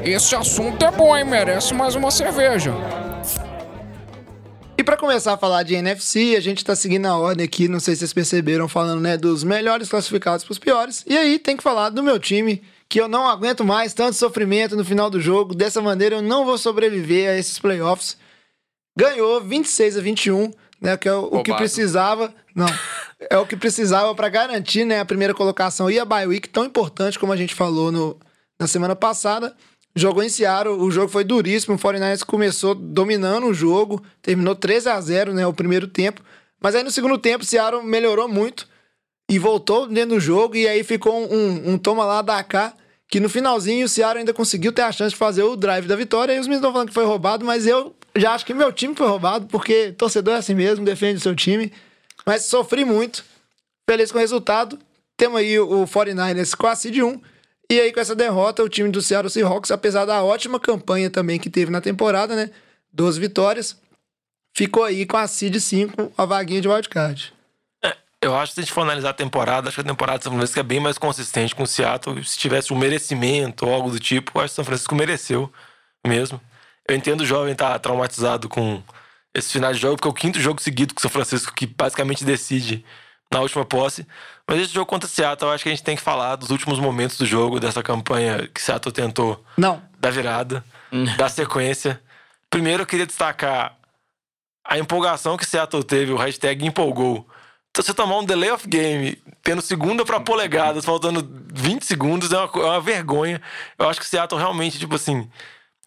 S8: Esse assunto é bom, hein? Merece mais uma cerveja.
S3: E pra começar a falar de NFC, a gente tá seguindo a ordem aqui, não sei se vocês perceberam, falando, né, dos melhores classificados pros piores. E aí tem que falar do meu time, que eu não aguento mais tanto sofrimento no final do jogo. Dessa maneira eu não vou sobreviver a esses playoffs. Ganhou 26 a 21, né, que é o, o que precisava. Não. É o que precisava pra garantir, né, a primeira colocação e a bye week tão importante como a gente falou no, na semana passada. Jogou em Seattle, o jogo foi duríssimo. O 49ers começou dominando o jogo, terminou 13 a 0 né, o primeiro tempo. Mas aí no segundo tempo, o Seattle melhorou muito e voltou dentro do jogo. E aí ficou um, um toma lá da cá, que no finalzinho o Seattle ainda conseguiu ter a chance de fazer o drive da vitória. E os meninos estão falando que foi roubado, mas eu já acho que meu time foi roubado, porque torcedor é assim mesmo, defende o seu time. Mas sofri muito. Feliz com o resultado. Temos aí o 49ers com a seed 1. E aí, com essa derrota, o time do Seattle Seahawks, apesar da ótima campanha também que teve na temporada, né? 12 vitórias, ficou aí com a seed 5, a vaguinha de wildcard.
S4: Eu acho que se a gente for analisar a temporada, acho que a temporada de São Francisco é bem mais consistente com o Seattle. Se tivesse um merecimento ou algo do tipo, eu acho que o São Francisco mereceu mesmo. Eu entendo o jovem estar tá traumatizado com esse final de jogo, porque é o quinto jogo seguido com o São Francisco que basicamente decide na última posse. Mas esse jogo contra o Seattle, eu acho que a gente tem que falar dos últimos momentos do jogo, dessa campanha que Seattle tentou
S3: Não.
S4: da virada, da sequência. Primeiro, eu queria destacar a empolgação que Seattle teve, o hashtag empolgou. Então, você tomar um delay of game, tendo segunda para polegadas, faltando 20 segundos, é uma, é uma vergonha. Eu acho que o Seattle realmente, tipo assim,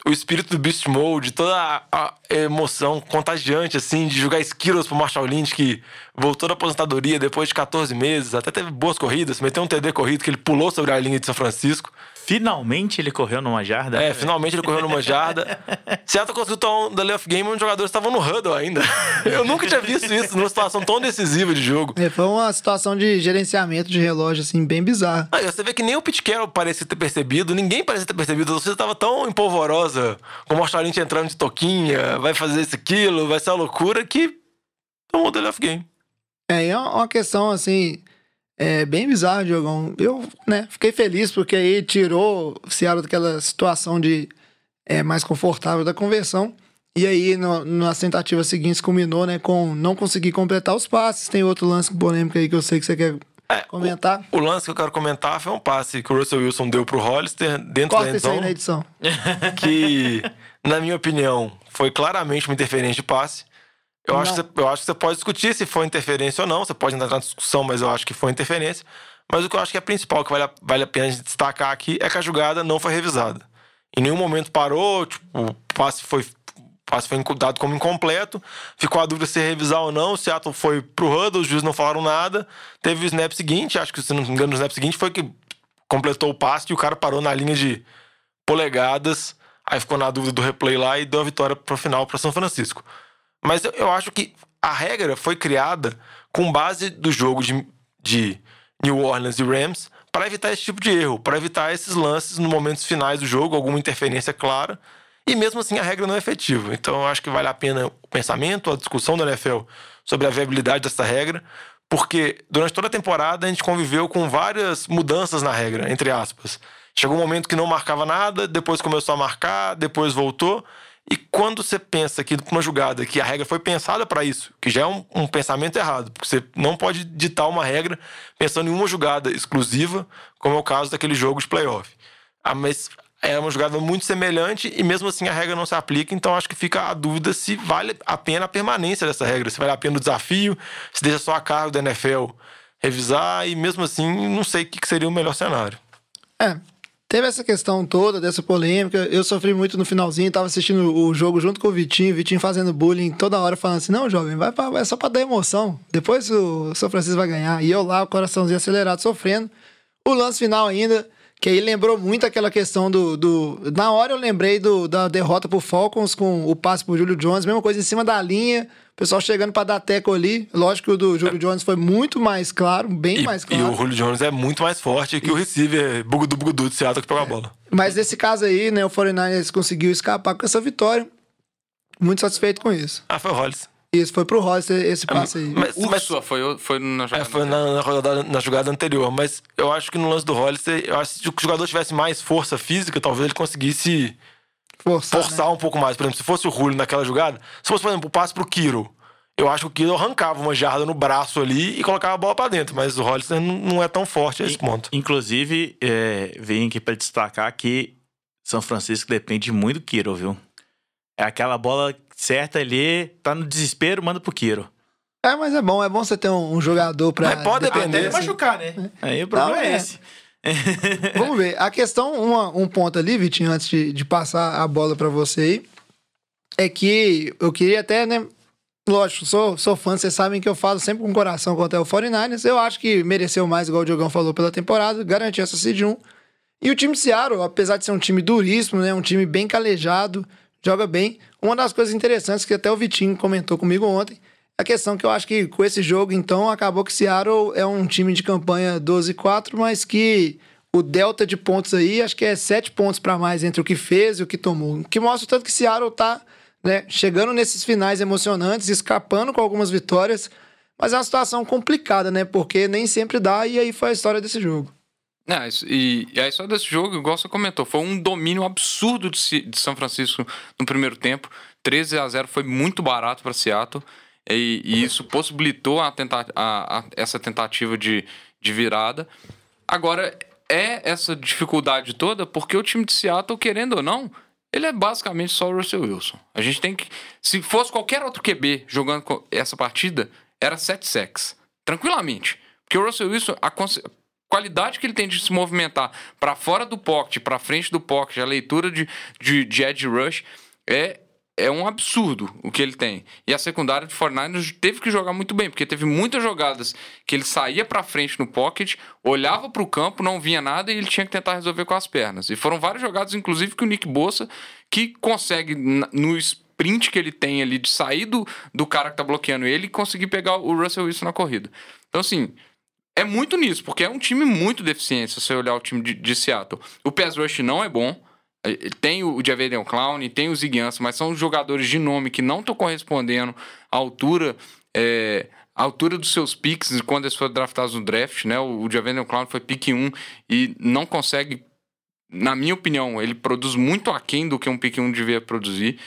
S4: o espírito do Beast Mode, toda a, a emoção contagiante, assim, de jogar Skittles pro Marshall Lynch, que voltou da aposentadoria depois de 14 meses, até teve boas corridas, meteu um TD corrido que ele pulou sobre a linha de São Francisco.
S5: Finalmente ele correu numa jarda.
S4: É, finalmente ele correu numa jarda. Seattle conseguiu tomar um delay of game onde os jogadores estavam no huddle ainda. Eu nunca tinha visto isso numa situação tão decisiva de jogo.
S3: É, foi uma situação de gerenciamento de relógio, assim, bem bizarra.
S4: Aí você vê que nem o Pete Carroll parecia ter percebido, ninguém parecia ter percebido. Você estava tão empolvorosa, com o Lynch entrando de toquinha, vai fazer isso, aquilo, vai ser uma loucura, que tomou o delay of game.
S3: É, é uma questão, assim, é bem bizarro, Diogão. Eu, né, fiquei feliz porque aí tirou o Seattle daquela situação de é, mais confortável da conversão. E aí, no, nas tentativas seguintes, culminou, né, com não conseguir completar os passes. Tem outro lance polêmico aí que eu sei que você quer
S4: É,
S3: comentar.
S4: O, o lance que eu quero comentar foi um passe que o Russell Wilson deu pro Hollister dentro
S3: Corta
S4: da
S3: aí na
S4: endzone,
S3: edição.
S4: que, na minha opinião, foi claramente uma interferência de passe. Eu acho, que eu acho que você pode discutir se foi interferência ou não, você pode entrar na discussão, mas eu acho que foi interferência. Mas o que eu acho que é principal, que vale a, vale a pena a gente destacar aqui, é que a jogada não foi revisada. Em nenhum momento parou, tipo, o passe foi, passe foi dado como incompleto, ficou a dúvida se revisar ou não, o Seattle foi pro huddle, os juízes não falaram nada, teve o snap seguinte, acho que se não me engano o snap seguinte foi que completou o passe e o cara parou na linha de polegadas, aí ficou na dúvida do replay lá e deu a vitória pro final para São Francisco. Mas eu, eu acho que a regra foi criada com base do jogo de, de New Orleans e Rams para evitar esse tipo de erro, para evitar esses lances nos momentos finais do jogo, alguma interferência clara. E mesmo assim a regra não é efetiva. Então eu acho que vale a pena o pensamento, a discussão da NFL sobre a viabilidade dessa regra, porque durante toda a temporada a gente conviveu com várias mudanças na regra, entre aspas. Chegou um momento que não marcava nada, depois começou a marcar, depois voltou. E quando você pensa que uma jogada que a regra foi pensada para isso, que já é um, um pensamento errado, porque você não pode ditar uma regra pensando em uma jogada exclusiva, como é o caso daquele jogo de playoff. Ah, mas é uma jogada muito semelhante e mesmo assim a regra não se aplica, então acho que fica a dúvida se vale a pena a permanência dessa regra, se vale a pena o desafio, se deixa só a cargo da NFL revisar e mesmo assim não sei o que seria o melhor cenário.
S3: É, teve essa questão toda, dessa polêmica. Eu sofri muito no finalzinho, tava assistindo o jogo junto com o Vitinho, Vitinho fazendo bullying toda hora, falando assim: não, jovem, vai, pra, é só pra dar emoção. Depois o São Francisco vai ganhar. E eu lá, o coraçãozinho acelerado, sofrendo. O lance final ainda, que aí lembrou muito aquela questão do. do na hora eu lembrei do, da derrota pro Falcons com o passe pro Júlio Jones, mesma coisa em cima da linha. O pessoal chegando pra dar teco ali. Lógico que o do Júlio Jones foi muito mais claro, bem
S4: E,
S3: mais
S4: e
S3: claro.
S4: o Julio Jones é muito mais forte que o receiver bugudu bugudu de Seattle que pegou a bola.
S3: Mas nesse caso aí, né, o 49ers conseguiu escapar com essa vitória. Muito satisfeito com isso.
S4: Ah, foi o Hollis.
S3: Isso foi pro Ross esse passe aí.
S4: Mas, mas
S7: foi, foi na
S4: é,
S7: jogada.
S4: foi na, na, rodada- na jogada anterior. Mas eu acho que no lance do Hollis, eu acho que se o jogador tivesse mais força física, talvez ele conseguisse
S3: Forçar, né?
S4: forçar um pouco mais. Por exemplo, se fosse o Julio naquela jogada, se fosse, por exemplo, o passe pro Kiro, eu acho que o Kiro arrancava uma jarda no braço ali e colocava a bola pra dentro. Mas o Hollister não, é tão forte a esse ponto.
S5: Inclusive, é, vim aqui pra destacar que São Francisco depende muito do Kiro, viu? É aquela bola certa ali, tá no desespero, manda pro Kiro.
S3: É, mas é bom, é bom você ter um, um jogador pra.
S4: Mas pode depender.
S3: assim.
S5: machucar, né? Aí o problema
S3: Não,
S5: é
S3: é.
S5: esse.
S3: Vamos ver. A questão, uma- um ponto ali, Vitinho, antes de, de passar a bola pra você aí, é que eu queria até, né? Lógico, sou, sou fã, vocês sabem que eu falo sempre com o coração contra o 49ers. Eu acho que mereceu mais, igual o Diogão falou, pela temporada, garantiu essa seed 1. E o time de Seattle, apesar de ser um time duríssimo, né? Um time bem calejado, joga bem. Uma das coisas interessantes que até o Vitinho comentou comigo ontem A questão que eu acho que com esse jogo, então, acabou que Seattle é um time de campanha 12-4, mas que o delta de pontos aí, acho que é 7 pontos para mais entre o que fez e o que tomou. O que mostra o tanto que Seattle tá né, chegando nesses finais emocionantes, escapando com algumas vitórias, mas é uma situação complicada, né? Porque nem sempre dá, e aí foi a história desse jogo.
S7: É, e, e a história desse jogo, igual você comentou, foi um domínio absurdo de, de São Francisco no primeiro tempo. 13 a 0 foi muito barato para Seattle. E, e, isso possibilitou a tenta a, a, essa tentativa de, de virada. Agora, é essa dificuldade toda porque o time de Seattle, querendo ou não, ele é basicamente só o Russell Wilson. A gente tem que. Se fosse qualquer outro QB jogando essa partida, era 7 sacks. Tranquilamente. Porque o Russell Wilson, a qualidade que ele tem de se movimentar para fora do pocket, para frente do pocket, a leitura de, de, de edge rush, é é um absurdo o que ele tem. E a secundária de 49ers teve que jogar muito bem, porque teve muitas jogadas que ele saía para frente no pocket, olhava para o campo, não via nada e ele tinha que tentar resolver com as pernas. E foram várias jogadas, inclusive, que o Nick Bossa, que consegue no sprint que ele tem ali de sair do, do cara que tá bloqueando ele, conseguir pegar o Russell Wilson na corrida. Então, assim, é muito nisso, porque é um time muito deficiente se você olhar o time de, de Seattle. O pass rush não é bom. Tem o Javerian Clown, tem o Zig Ansah, mas são jogadores de nome que não estão correspondendo à altura, é, à altura dos seus picks quando eles foram draftados no draft, né? O, Javerian Clown foi pick 1 e não consegue, na minha opinião, ele produz muito aquém do que um pick 1 devia produzir.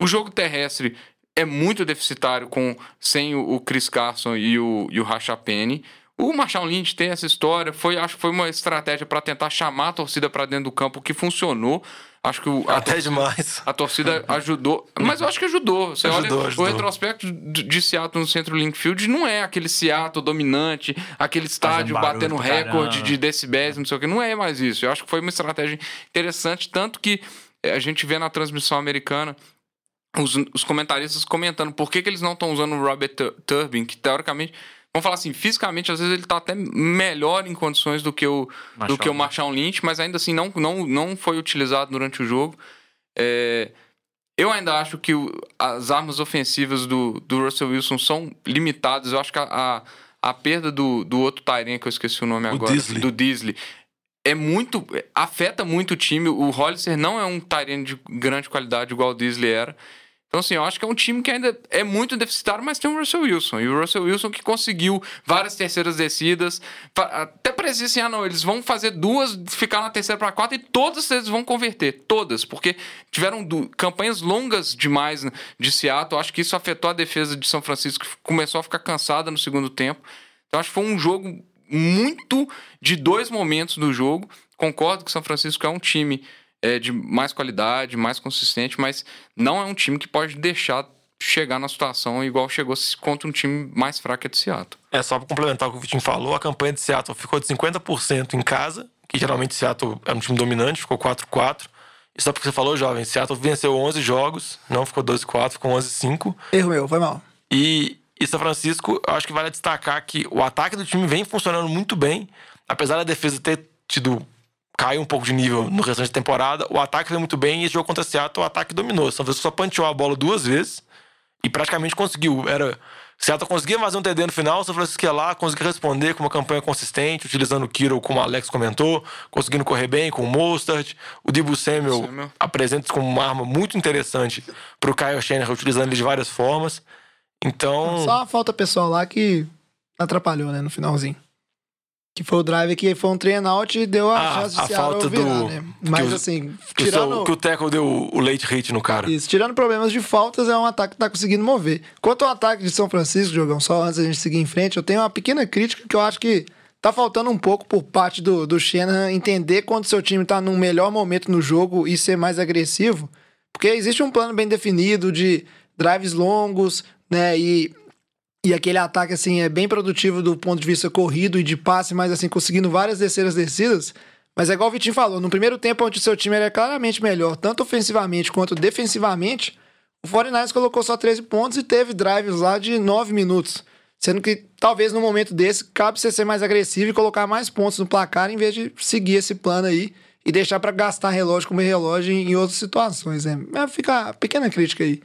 S7: O jogo terrestre é muito deficitário com sem o, Chris Carson e o, e o Penny. O Marshall Lynch tem essa história, foi, acho que foi uma estratégia para tentar chamar a torcida para dentro do campo que funcionou. Acho que o,
S4: a até torcida, demais.
S7: A torcida ajudou, mas eu acho que ajudou. Você ajudou, olha ajudou. o retrospecto de, Seattle no centro Linkfield não é aquele Seattle dominante, aquele estádio batendo recorde de decibéis, não sei o que, não é mais isso. Eu acho que foi uma estratégia interessante, tanto que a gente vê na transmissão americana os, os comentaristas comentando por que, que eles não estão usando o Robert Turbin, que teoricamente Vamos falar assim, fisicamente, às vezes ele tá até melhor em condições do que o, do que o Marshall Lynch, mas ainda assim não, não, não foi utilizado durante o jogo. É, eu ainda acho que o, as armas ofensivas do, do Russell Wilson são limitadas. Eu acho que a, a, a perda do, do outro Tyrene, que eu esqueci o nome o agora, Disley. do Disley, é muito. afeta muito o time. O Hollister não é um Tyrene de grande qualidade igual o Disley era. Então, assim, eu acho que é um time que ainda é muito deficitário, mas tem o Russell Wilson. E o Russell Wilson que conseguiu várias terceiras descidas. Até parecia assim, ah, não, eles vão fazer duas, ficar na terceira para quatro e todas eles vão converter. Todas. Porque tiveram campanhas longas demais né, de Seattle. Acho que isso afetou a defesa de São Francisco, que começou a ficar cansada no segundo tempo. Então, acho que foi um jogo muito de dois momentos do jogo. Concordo que São Francisco é um time é, de mais qualidade, mais consistente, mas não é um time que pode deixar chegar na situação igual chegou contra um time mais fraco de Seattle.
S4: É, só para complementar o que o Vitinho falou, a campanha de Seattle ficou de 50% em casa, que geralmente Seattle é um time dominante, ficou 4-4. E só porque você falou, jovem, Seattle venceu 11 jogos, não ficou 12-4, ficou 11-5.
S3: Erro meu, foi mal.
S4: E, e São Francisco, eu acho que vale destacar que o ataque do time vem funcionando muito bem, apesar da defesa ter tido cai um pouco de nível no restante da temporada. O ataque foi muito bem e esse jogo contra o Seattle, o ataque dominou. São Francisco só panteou a bola duas vezes e praticamente conseguiu. Era Seattle conseguia fazer um TD no final, São Francisco ia lá, conseguia responder com uma campanha consistente, utilizando o Kiro, como o Alex comentou, conseguindo correr bem com o Mostert. O Dibu Samuel, Samuel. apresenta como uma arma muito interessante para o Kyle Shanahan, utilizando ele de várias formas. Então.
S3: Só a falta pessoal lá que atrapalhou, né, no finalzinho. Que foi o drive que foi um train out e deu a ah, chance de a falta virar, do né? Mas
S4: que
S3: assim,
S4: que tirando... O, que o Teco deu o late hit no cara.
S3: Isso, tirando problemas de faltas, é um ataque que tá conseguindo mover. Quanto ao ataque de São Francisco, Jogão, só antes da gente seguir em frente, eu tenho uma pequena crítica que eu acho que tá faltando um pouco por parte do, do Shanahan entender quando seu time tá num melhor momento no jogo e ser mais agressivo. Porque existe um plano bem definido de drives longos, né? E e aquele ataque, assim, é bem produtivo do ponto de vista corrido e de passe, mas, assim, conseguindo várias terceiras descidas. Mas é igual o Vitinho falou, no primeiro tempo, onde o seu time era claramente melhor, tanto ofensivamente quanto defensivamente, o 49ers colocou só 13 pontos e teve drives lá de 9 minutos. Sendo que, talvez, no momento desse, cabe você ser mais agressivo e colocar mais pontos no placar, em vez de seguir esse plano aí e deixar para gastar relógio como relógio em outras situações, né? Fica a pequena crítica aí.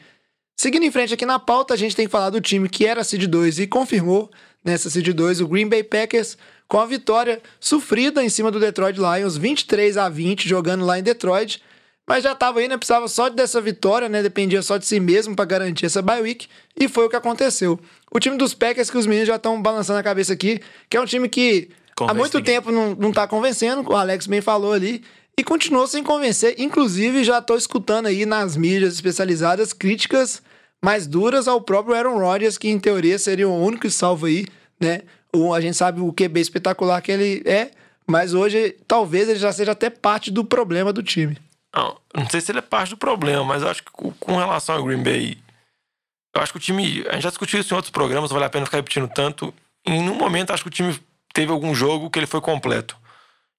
S3: Seguindo em frente aqui na pauta, a gente tem que falar do time que era Seed 2 e confirmou nessa Seed 2 o Green Bay Packers com a vitória sofrida em cima do Detroit Lions, 23 a 20, jogando lá em Detroit. Mas já estava aí, né? Precisava só dessa vitória, né? Dependia só de si mesmo para garantir essa bye week. E foi o que aconteceu. O time dos Packers, que os meninos já estão balançando a cabeça aqui, que é um time que há muito tempo não, não tá convencendo, o Alex bem falou ali, e continuou sem convencer. Inclusive, já estou escutando aí nas mídias especializadas críticas mais duras ao próprio Aaron Rodgers, que em teoria seria o único salvo aí, né? O, a gente sabe o QB espetacular que ele é, mas hoje talvez ele já seja até parte do problema do time.
S4: Não, não sei se ele é parte do problema, mas eu acho que com relação ao Green Bay, eu acho que o time. A gente já discutiu isso em outros programas, vale a pena ficar repetindo tanto. Em um momento, acho que o time teve algum jogo que ele foi completo.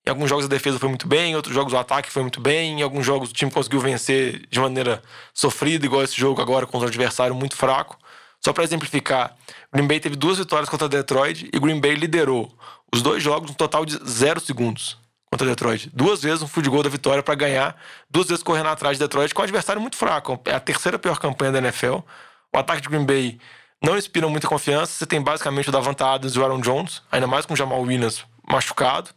S4: Em alguns jogos a defesa foi muito bem, em outros jogos o ataque foi muito bem, em alguns jogos o time conseguiu vencer de maneira sofrida, igual esse jogo agora contra um adversário muito fraco. Só para exemplificar, Green Bay teve duas vitórias contra Detroit e Green Bay liderou os dois jogos no total de zero segundos contra Detroit. Duas vezes um field goal da vitória para ganhar, duas vezes correndo atrás de Detroit com um adversário muito fraco. É a terceira pior campanha da NFL. O ataque de Green Bay não inspira muita confiança. Você tem basicamente o Davante Adams e o Aaron Jones, ainda mais com o Jamal Williams machucado,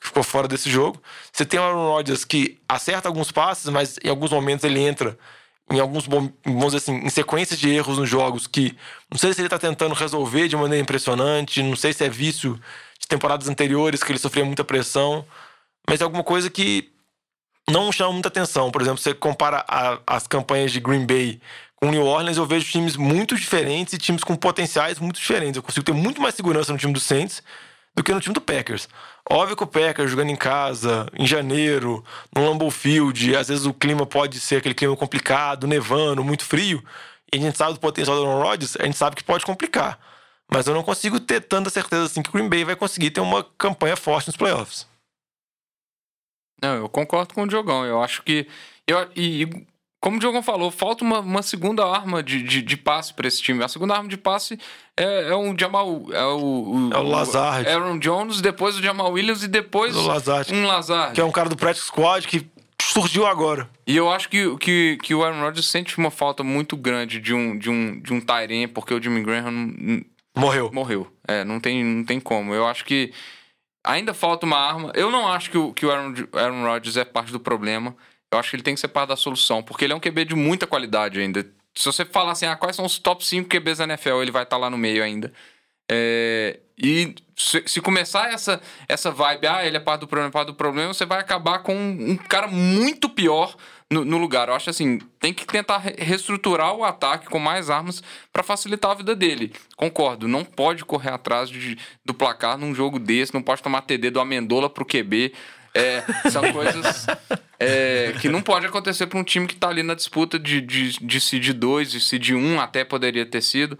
S4: que ficou fora desse jogo. Você tem o Aaron Rodgers que acerta alguns passes, mas em alguns momentos ele entra em alguns, vamos dizer assim, em sequências de erros nos jogos que não sei se ele está tentando resolver de maneira impressionante, não sei se é vício de temporadas anteriores que ele sofria muita pressão mas é alguma coisa que não chama muita atenção. Por exemplo, você compara a, as campanhas de Green Bay com New Orleans, eu vejo times muito diferentes e times com potenciais muito diferentes. Eu consigo ter muito mais segurança no time do Saints do que no time do Packers. Óbvio que o Packers jogando em casa, em janeiro, no Lambeau Field, às vezes o clima pode ser aquele clima complicado, nevando, muito frio, e a gente sabe do potencial do Aaron Rodgers, a gente sabe que pode complicar. Mas eu não consigo ter tanta certeza assim que o Green Bay vai conseguir ter uma campanha forte nos playoffs.
S7: Não, eu concordo com o Diogão. Eu acho que. Eu, e, como o Diogão falou, falta uma, uma segunda arma de, de, de passe para esse time. A segunda arma de passe é, é um Jamal. É o,
S4: o, é o Lazard.
S7: Aaron Jones, depois o Jamal Williams e depois
S4: o Lazard.
S7: um Lazard.
S4: Que é um cara do practice squad que surgiu agora.
S7: E eu acho que, que, que o Aaron Rodgers sente uma falta muito grande de um, de um, de um Tyrene, porque o Jimmy Graham.
S4: Morreu.
S7: Morreu. É, não tem, não tem como. Eu acho que Ainda falta uma arma. Eu não acho que o, que o Aaron, Aaron Rodgers é parte do problema. Eu acho que ele tem que ser parte da solução, porque ele é um QB de muita qualidade ainda. Se você falar assim, ah, quais são os top 5 QBs da NFL, ele vai estar tá lá no meio ainda. É, e se, se, começar essa, essa vibe, ah, ele é parte do problema, parte do problema, você vai acabar com um, um cara muito pior no, no, lugar. Eu acho assim, tem que tentar reestruturar o ataque com mais armas para facilitar a vida dele. Concordo, não pode correr atrás de, do placar num jogo desse, não pode tomar TD do Amendola pro QB. É, são coisas é, que não pode acontecer para um time que está ali na disputa de, de, de seed 2 e seed 1, até poderia ter sido.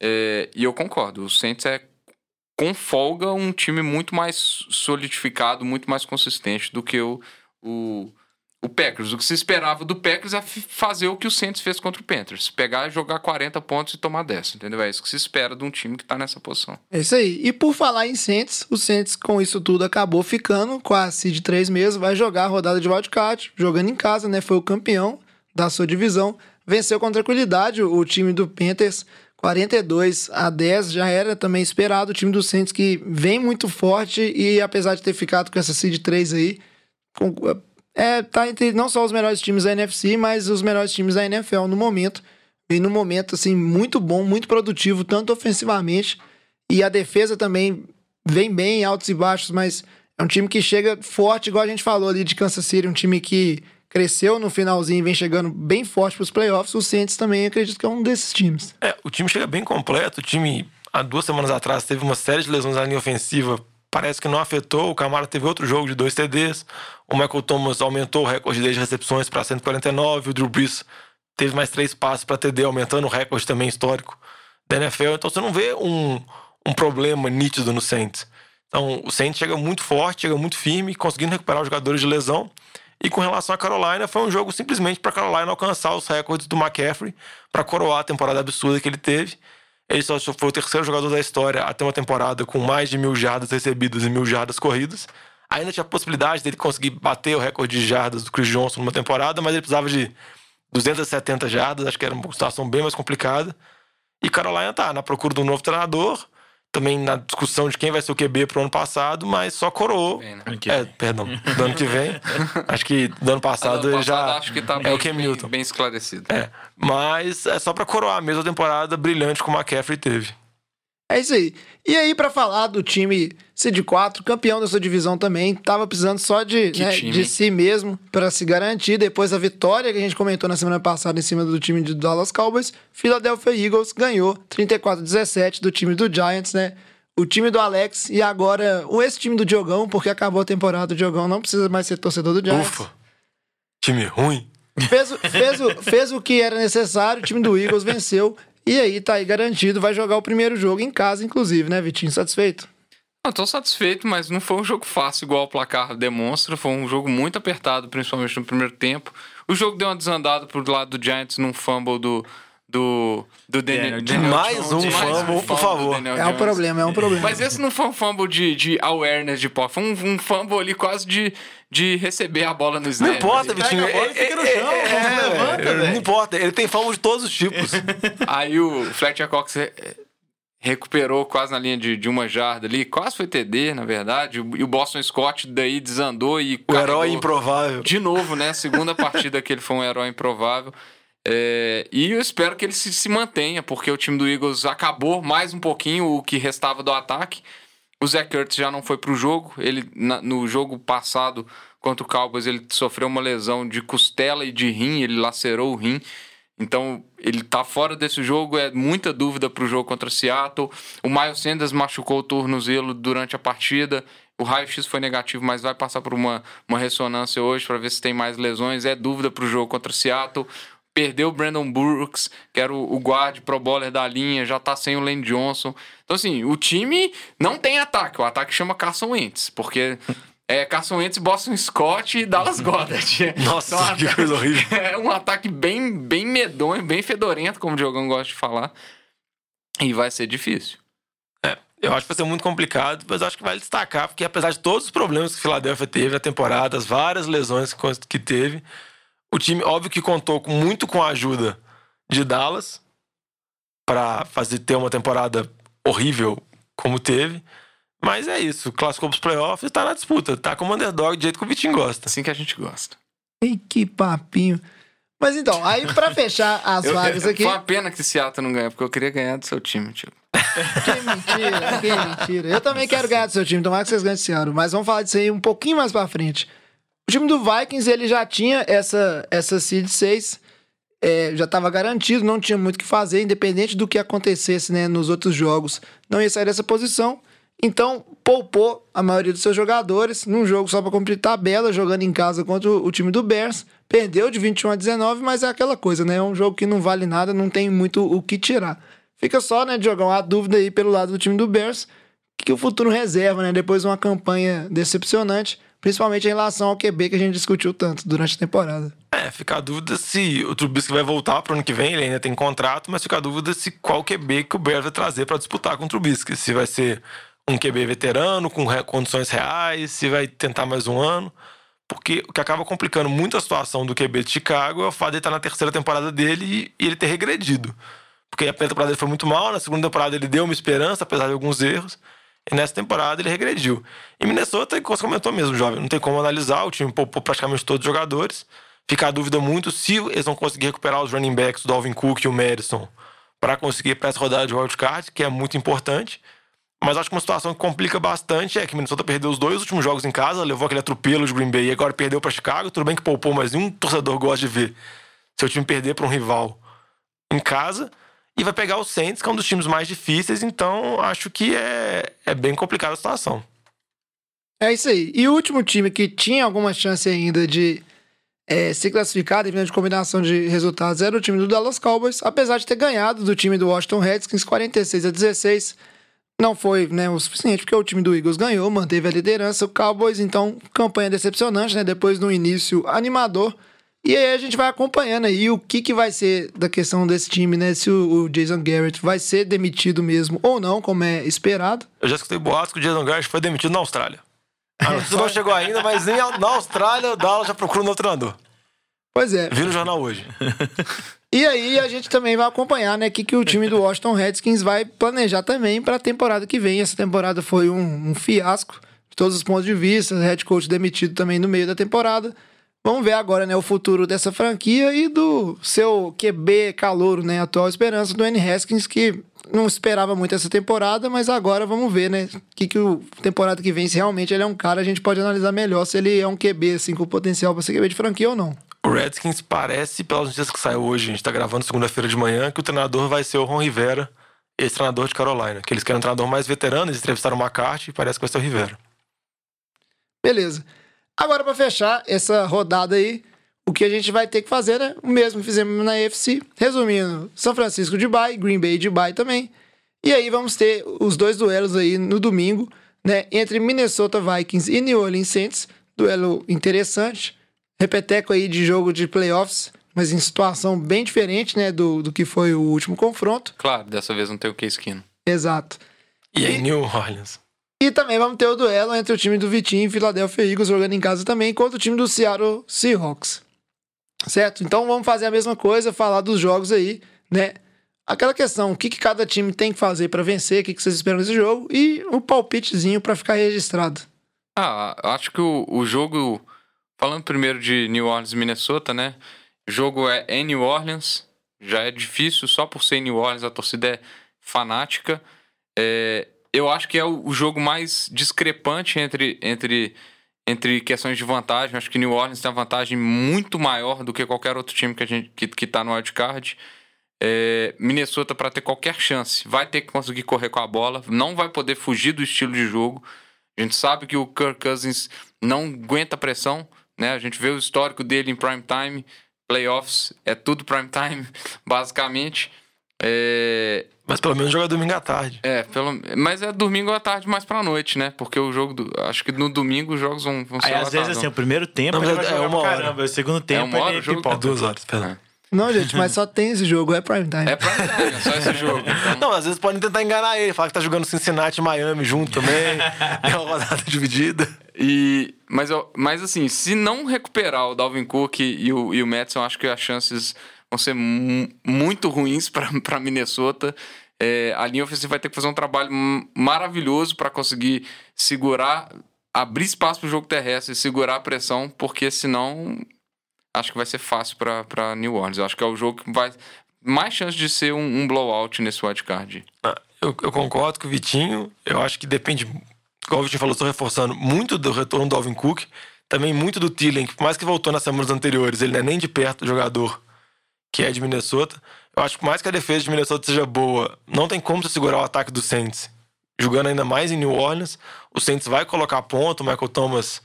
S7: É, e eu concordo, o Saints é com folga um time muito mais solidificado, muito mais consistente do que o, o o Packers. O que se esperava do Packers é fazer o que o Saints fez contra o Panthers. Pegar, jogar 40 pontos e tomar 10, entendeu? É isso que se espera de um time que tá nessa posição.
S3: É isso aí. E por falar em Saints, o Saints com isso tudo acabou ficando com a seed 3 mesmo, vai jogar a rodada de wildcard, jogando em casa, né? Foi o campeão da sua divisão. Venceu com tranquilidade o time do Panthers, 42 a 10, já era também esperado. O time do Saints que vem muito forte e apesar de ter ficado com essa seed 3 aí, é, tá entre não só os melhores times da NFC, mas os melhores times da NFL no momento. Vem num momento, assim, muito bom, muito produtivo, tanto ofensivamente. E a defesa também vem bem, altos e baixos, mas é um time que chega forte, igual a gente falou ali de Kansas City, um time que cresceu no finalzinho e vem chegando bem forte para os playoffs. O Saints também acredito que é um desses times.
S4: É, o time chega bem completo. O time, há duas semanas atrás, teve uma série de lesões na linha ofensiva parece que não afetou. O Camara teve outro jogo de dois TDs. O Michael Thomas aumentou o recorde de recepções para 149. O Drew Brees teve mais três passes para TD, aumentando o recorde também histórico da NFL. Então você não vê um, um problema nítido no Saints. Então o Saints chega muito forte, chega muito firme, conseguindo recuperar os jogadores de lesão. E com relação à Carolina, foi um jogo simplesmente para Carolina alcançar os recordes do McCaffrey para coroar a temporada absurda que ele teve. Ele só foi o terceiro jogador da história a ter uma temporada com mais de mil jardas recebidas e mil jardas corridas. Ainda tinha a possibilidade dele conseguir bater o recorde de jardas do Chris Johnson numa temporada, mas ele precisava de 270 jardas, acho que era uma situação bem mais complicada. E Carolina tá na procura de um novo treinador, também na discussão de quem vai ser o QB pro ano passado, mas só coroou.
S7: Bem, né?
S4: É, perdão, do ano que vem. acho que do ano passado, já
S7: acho que tá
S4: é
S7: bem,
S4: o Cam
S7: bem-
S4: Newton.
S7: bem esclarecido.
S4: É, mas é só pra coroar a mesma temporada brilhante que o McCaffrey teve.
S3: É isso aí. E aí, pra falar do time Seed 4, campeão da sua divisão também, tava precisando só de, né, de si mesmo pra se garantir. Depois da vitória que a gente comentou na semana passada em cima do time de Dallas Cowboys, Philadelphia Eagles ganhou 34-17 do time do Giants, né? O time do Alex e agora o esse time do Diogão, porque acabou a temporada, o Diogão não precisa mais ser torcedor do Giants.
S4: Ufa! Time ruim.
S3: Fez, o- fez, o, fez o que era necessário, o time do Eagles venceu. E aí tá aí garantido, vai jogar o primeiro jogo em casa, inclusive, né, Vitinho? Satisfeito?
S7: Eu tô satisfeito, mas não foi um jogo fácil, igual o placar demonstra. Foi um jogo muito apertado, principalmente no primeiro tempo. O jogo deu uma desandada pro lado do Giants num fumble do. Do, do Daniel,
S5: Daniel
S4: Mais
S7: Jones.
S4: um fumble, por
S7: do
S4: favor.
S3: É um
S7: Jones.
S3: problema, é um problema.
S7: Mas esse não foi um fumble de, de awareness de pó. Foi um, um fumble ali quase de, de receber a bola no snap.
S4: Não importa. Vitinho.
S5: a bola fica no chão, não levanta,
S4: é,
S5: velho.
S4: não importa, ele tem fama de todos os tipos.
S7: Aí o Fletcher Cox re- recuperou quase na linha de, de uma jarda ali. Quase foi TD, na verdade. E o Boston Scott daí desandou e
S4: O herói improvável.
S7: De novo, né? Segunda partida que ele foi um herói improvável. É, e eu espero que ele se, se mantenha, porque o time do Eagles acabou mais um pouquinho o que restava do ataque. O Zach Ertz já não foi pro jogo. Ele, na- no jogo passado contra o Cowboys, ele sofreu uma lesão de costela e de rim, ele lacerou o rim. Então, ele tá fora desse jogo, é muita dúvida pro jogo contra Seattle. O Miles Sanders machucou o tornozelo durante a partida. O raio-x foi negativo, mas vai passar por uma, uma ressonância hoje para ver se tem mais lesões. É dúvida pro jogo contra Seattle. Perdeu o Brandon Brooks, que era o, o guard pro bowler da linha, já tá sem o Lane Johnson. Então, assim, o time não tem ataque. O ataque chama Carson Wentz, porque é Carson Wentz, Boston Scott e Dallas Goddard.
S4: Nossa,
S7: Então,
S4: que coisa horrível.
S7: É um ataque bem, bem medonho, bem fedorento, como o Diogão gosta de falar. E vai ser difícil.
S4: Eu acho que vai ser muito complicado, mas acho que vale destacar, porque apesar de todos os problemas que o Philadelphia teve na temporada, as várias lesões que teve, o time, óbvio que contou muito com a ajuda de Dallas para fazer ter uma temporada horrível como teve. Mas é isso, classificou pros playoffs e tá na disputa. Tá como underdog, do jeito que o Vitinho gosta.
S7: Assim que a gente gosta.
S3: Ih, que papinho. Mas então, aí pra fechar as
S7: Eu-
S3: vagas aqui.
S7: Foi uma pena que Seattle não ganhou, porque eu queria ganhar do seu time, tio.
S3: Que mentira, que mentira. Eu também quero ganhar do seu time, tomara que vocês ganhem esse ano. Mas vamos falar disso aí um pouquinho mais pra frente. O time do Vikings, ele já tinha essa, essa seed 6, é, já estava garantido, não tinha muito o que fazer, independente do que acontecesse né, nos outros jogos, não ia sair dessa posição. Então, poupou a maioria dos seus jogadores num jogo só para cumprir tabela, jogando em casa contra o, time do Bears. Perdeu de 21 a 19, mas é aquela coisa, né? É um jogo que não vale nada, não tem muito o que tirar. Fica só, né, Diogão, a dúvida aí pelo lado do time do Bears, que o futuro reserva, né? Depois de uma campanha decepcionante, principalmente em relação ao QB que a gente discutiu tanto durante a temporada.
S4: É, fica a dúvida se o Trubisky vai voltar pro ano que vem, ele ainda tem contrato, mas fica a dúvida se qual QB que o Bears vai trazer para disputar com o Trubisky. Se vai ser um QB veterano, com condições reais, se vai tentar mais um ano. Porque o que acaba complicando muito a situação do QB de Chicago é o fato de ele estar na terceira temporada dele e, ele ter regredido. Porque a primeira temporada dele foi muito mal, na segunda temporada ele deu uma esperança, apesar de alguns erros. E nessa temporada ele regrediu. E Minnesota, como você comentou mesmo, jovem, não tem como analisar, o time poupou praticamente todos os jogadores. Fica a dúvida muito se eles vão conseguir recuperar os running backs, o Dalvin Cook e o Madison, para conseguir para essa rodada de wildcard, que é muito importante. Mas acho que uma situação que complica bastante é que Minnesota perdeu os dois últimos jogos em casa, levou aquele atropelo de Green Bay e agora perdeu para Chicago. Tudo bem que poupou, mas nenhum torcedor gosta de ver seu time perder para um rival em casa. E vai pegar o Saints, que é um dos times mais difíceis, então acho que é, é bem complicada a situação.
S3: É isso aí. E o último time que tinha alguma chance ainda de é, se classificar, dependendo de combinação de resultados, era o time do Dallas Cowboys, apesar de ter ganhado do time do Washington Redskins 46 a 16. Não foi né, o suficiente, porque o time do Eagles ganhou, manteve a liderança. O Cowboys, então, campanha decepcionante, né? Depois no início animador. E aí a gente vai acompanhando aí o que, que vai ser da questão desse time, né? Se o, o Jason Garrett vai ser demitido mesmo ou não, como é esperado.
S4: Eu já escutei boatos que o Jason Garrett foi demitido na Austrália. A notícia não chegou ainda, mas nem na Austrália o Dallas já procura um novo treinador.
S3: Pois é.
S4: Vi no jornal hoje.
S3: E aí a gente também vai acompanhar, né, o que, que o time do Washington Redskins vai planejar também para a temporada que vem. Essa temporada foi um, um fiasco de todos os pontos de vista, head coach demitido também no meio da temporada. Vamos ver agora, né, o futuro dessa franquia e do seu QB calouro, né, atual esperança do N. Haskins, que não esperava muito essa temporada, mas agora vamos ver, né, que que o temporada que vem, se realmente ele é um cara, a gente pode analisar melhor se ele é um QB, assim, com potencial para ser QB de franquia ou não.
S4: O Redskins parece, pelas notícias que saiu hoje, a gente tá gravando segunda-feira de manhã, que o treinador vai ser o Ron Rivera, esse treinador de Carolina. Que eles querem um treinador mais veterano, eles entrevistaram o McCarthy e parece que vai ser o Rivera.
S3: Beleza. Agora, para fechar essa rodada aí, o que a gente vai ter que fazer, né? O mesmo que fizemos na AFC. Resumindo, São Francisco de bye, Green Bay de bye também. E aí vamos ter os dois duelos aí no domingo, né? Entre Minnesota Vikings e New Orleans Saints. Duelo interessante. Repeteco aí de jogo de playoffs, mas em situação bem diferente, né? Do, do que foi o último confronto.
S7: Claro, dessa vez não tem o Case Keenum.
S3: Exato.
S4: E aí, New Orleans.
S3: E também vamos ter o duelo entre o time do Vitinho e Philadelphia Eagles jogando em casa também contra o time do Seattle Seahawks. Certo? Então vamos fazer a mesma coisa, falar dos jogos aí, né? Aquela questão, o que, que cada time tem que fazer para vencer, o que, que vocês esperam desse jogo e um palpitezinho para ficar registrado.
S7: Ah, acho que o, o jogo. Falando primeiro de New Orleans e Minnesota, né? O jogo é em New Orleans. Já é difícil, só por ser New Orleans, a torcida é fanática. É, eu acho que é o, jogo mais discrepante entre, entre, entre questões de vantagem. Acho que New Orleans tem uma vantagem muito maior do que qualquer outro time que a gente que, que tá no wildcard. É, Minnesota, para ter qualquer chance, vai ter que conseguir correr com a bola, não vai poder fugir do estilo de jogo. A gente sabe que o Kirk Cousins não aguenta pressão, né? A gente vê o histórico dele em prime time, playoffs, é tudo prime time, basicamente. É,
S4: Mas pelo menos joga domingo à tarde.
S7: é, pelo, mas é domingo à tarde mais pra noite, né? Porque o jogo. Do, acho que no domingo os jogos vão, vão ser
S5: Aí, às vezes, assim, o primeiro tempo
S4: Não,
S5: ele
S4: mas
S5: vai
S4: é
S5: jogar
S4: uma hora.
S5: caramba. O segundo tempo
S7: uma hora
S5: ele
S7: o jogo?
S5: pipoca.
S4: É duas horas, perdão.
S3: Não, gente, mas só tem esse jogo, é prime time.
S7: É prime time, é só esse jogo. Então,
S4: Não, às vezes podem tentar enganar ele, falar que tá jogando Cincinnati e Miami junto também. é uma rodada dividida.
S7: E, mas, eu- mas assim, se não recuperar o Dalvin Cook e o, e o Madison, acho que as chances vão ser mu- muito ruins para Minnesota. É, a linha ofensiva vai ter que fazer um trabalho maravilhoso para conseguir segurar, abrir espaço para o jogo terrestre e segurar a pressão, porque senão acho que vai ser fácil para New Orleans. Eu acho que é o jogo que vai mais chance de ser um, um blowout nesse wildcard.
S4: Ah, Eu, eu concordo com o Vitinho. Eu acho que depende, igual o Vitinho falou, estou reforçando muito do retorno do Alvin Cook. Também muito do Thielen, que por mais que voltou nas semanas anteriores, ele não é nem de perto jogador que é de Minnesota. Eu acho que mais que a defesa de Minnesota seja boa, não tem como você segurar o ataque do Saints. Jogando ainda mais em New Orleans, o Saints vai colocar ponto, o Michael Thomas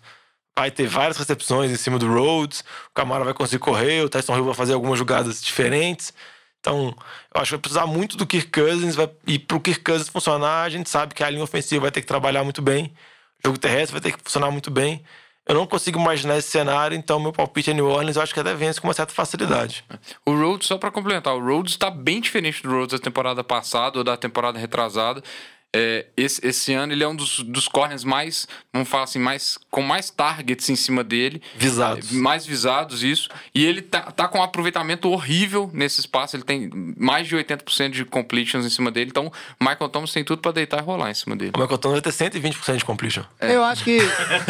S4: vai ter várias recepções em cima do Rhodes, o Camara vai conseguir correr, o Tyson Hill vai fazer algumas jogadas diferentes. Então, eu acho que vai precisar muito do Kirk Cousins. Vai, e pro Kirk Cousins funcionar, a gente sabe que a linha ofensiva vai ter que trabalhar muito bem. O jogo terrestre vai ter que funcionar muito bem. Eu não consigo imaginar esse cenário, então meu palpite é New Orleans. Eu acho que até vence com uma certa facilidade.
S7: O Rhodes, só pra complementar, o Rhodes tá bem diferente do Rhodes da temporada passada ou da temporada retrasada. É, esse, esse ano ele é um dos, dos corners mais, vamos falar assim, mais, com mais targets em cima dele.
S4: Visados.
S7: Mais visados, isso. E ele tá, tá com um aproveitamento horrível nesse espaço. Ele tem mais de 80% de completions em cima dele. Então, Michael Thomas tem tudo pra deitar e rolar em cima dele.
S4: O Michael Thomas vai ter 120% de completion.
S3: Eu acho que.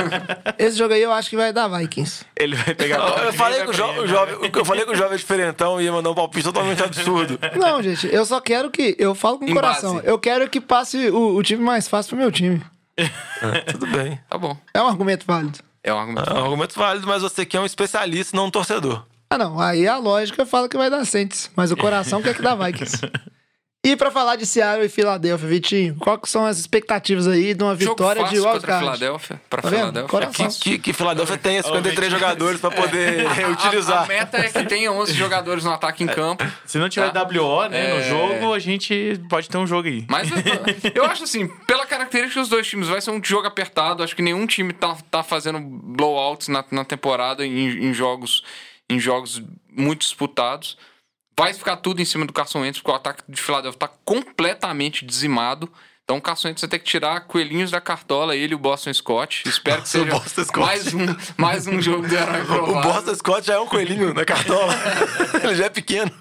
S3: esse jogo aí eu acho que vai dar Vikings.
S5: Ele vai pegar
S4: Eu, eu falei que o, jo, jovem, eu falei que o jovem diferentão ia mandar um palpite totalmente absurdo.
S3: Não, gente, eu só quero que. Eu falo com o
S7: Em
S3: coração.
S7: base.
S3: Eu quero que passe o, o time mais fácil pro meu time.
S4: Tudo bem.
S7: Tá bom.
S3: É um argumento válido.
S7: É um argumento.
S4: É um argumento válido, mas você que é um especialista, não um torcedor.
S3: Ah, não. Aí a lógica fala que vai dar Saints, mas o coração quer que dá Vikings. E pra falar de Seattle e Filadélfia, Vitinho, quais que são as expectativas aí de uma
S7: Jogo
S3: vitória
S7: fácil
S3: de
S7: a
S3: wildcard?
S7: Filadélfia. Pra
S3: Tá?
S7: Filadélfia. É fácil.
S4: Que, que Filadélfia tenha 53 jogadores pra poder
S7: A,
S4: reutilizar.
S7: a meta é que tenha 11 jogadores no ataque em campo.
S5: Se não tiver
S7: Tá.
S5: WO, né, no
S7: É.
S5: jogo, a gente pode ter um jogo aí.
S7: Mas eu, eu acho assim, pela característica dos dois times, vai ser um jogo apertado. Acho que nenhum time tá, tá fazendo blowouts na, na temporada em, em jogos em jogos muito disputados. Vai ficar tudo em cima do Carson Wentz, porque o ataque de Filadélfia tá completamente dizimado. Então o Carson Wentz vai ter que tirar coelhinhos da cartola, ele e o Boston Scott. Espero que
S4: o
S7: seja mais um, mais um jogo do herói
S4: O
S7: provável.
S4: Boston Scott já é um coelhinho na cartola. Ele já é pequeno.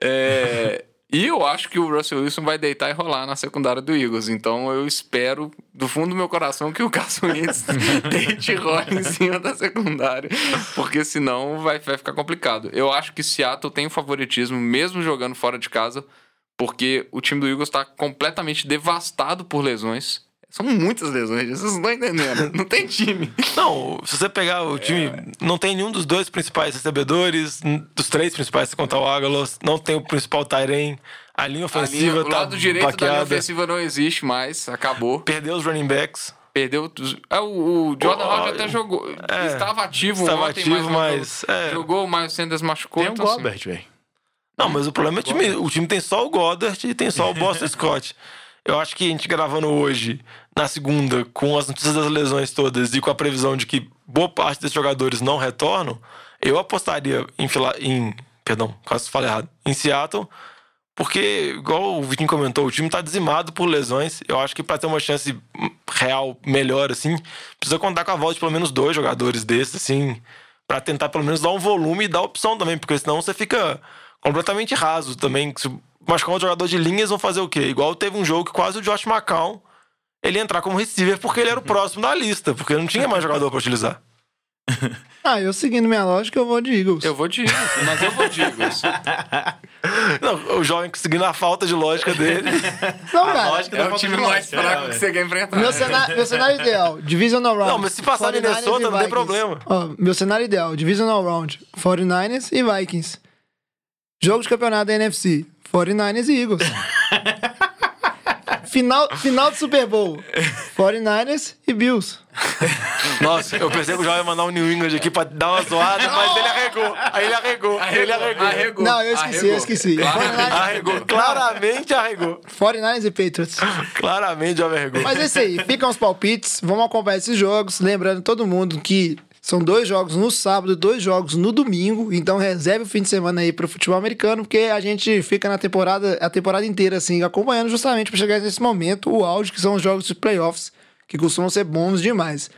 S7: É, e eu acho que o Russell Wilson vai deitar e rolar na secundária do Eagles. Então eu espero, do fundo do meu coração, que o Carson Wentz deite e role em cima da secundária. Porque senão vai, vai ficar complicado. Eu acho que Seattle tem o favoritismo, mesmo jogando fora de casa, porque o time do Eagles está completamente devastado por lesões. São muitas lesões, vocês não estão entendendo. Não tem time.
S4: Não, se você pegar o time, não tem nenhum dos dois principais recebedores, dos três principais, se contar o Ágalos, não tem o principal Tyrene, a linha
S7: A linha-
S4: ofensiva
S7: o
S4: tá
S7: lado direito da linha
S4: baqueada,
S7: ofensiva não existe mais, acabou.
S4: perdeu os running backs.
S7: Perdeu. É, o, o Jordan Love até jogou.
S4: é,
S7: estava ativo
S4: estava
S7: ontem,
S4: ativo,
S7: mas,
S4: mas,
S7: jogou,
S4: é.
S7: jogou, mas o Sanders machucou.
S5: Tem o
S7: então, assim,
S5: Gobert, velho.
S4: Não, mas o problema é o time. O time tem só o Goddard e tem só o Boston Scott. Eu acho que a gente gravando hoje, na segunda, com as notícias das lesões todas e com a previsão de que boa parte desses jogadores não retornam, eu apostaria em, em perdão, quase falei errado, em Seattle, porque, igual o Vitinho comentou, o time tá dizimado por lesões. Eu acho que para ter uma chance real melhor, assim, precisa contar com a volta de pelo menos dois jogadores desses, assim, para tentar pelo menos dar um volume e dar opção também, porque senão você fica completamente raso também. Se machucar um jogador de linhas, vão fazer o quê? Igual teve um jogo que quase o Josh McCown ele ia entrar como receiver porque ele era o próximo da lista, porque não tinha mais jogador para utilizar.
S3: Ah, eu seguindo minha lógica, eu vou de Eagles.
S7: Eu vou de Eagles, mas eu vou de Eagles.
S4: Não, o jovem seguindo a falta de lógica dele.
S3: Não, cara.
S5: lógica
S7: É o time
S5: de
S7: mais fraco
S5: né,
S7: que você quer enfrentar.
S3: Meu cenário, meu cenário ideal, Divisional Round.
S4: Não, mas se passar
S3: 49ers
S4: Minnesota, não tem problema.
S3: Ó, meu cenário ideal, Divisional Round, 49ers e Vikings. Jogo de campeonato da NFC, 49ers e Eagles. Final, final do Super Bowl, 49ers e Bills.
S4: Nossa, eu pensei que o jovem ia mandar um New England aqui pra dar uma zoada, mas ele arregou. Aí ele arregou. ele arregou.
S7: Arregou.
S3: Não, eu esqueci, eu esqueci. 49ers,
S4: Arregou. Claramente arregou.
S3: 49ers e Patriots.
S4: Claramente o jovem arregou.
S3: Mas é isso aí, ficam os palpites, vamos acompanhar esses jogos. Lembrando todo mundo que são dois jogos no sábado, dois jogos no domingo. Então reserve o fim de semana aí pro futebol americano, porque a gente fica na temporada, a temporada inteira assim, acompanhando justamente para chegar nesse momento, o auge, que são os jogos de playoffs, que costumam ser bons demais.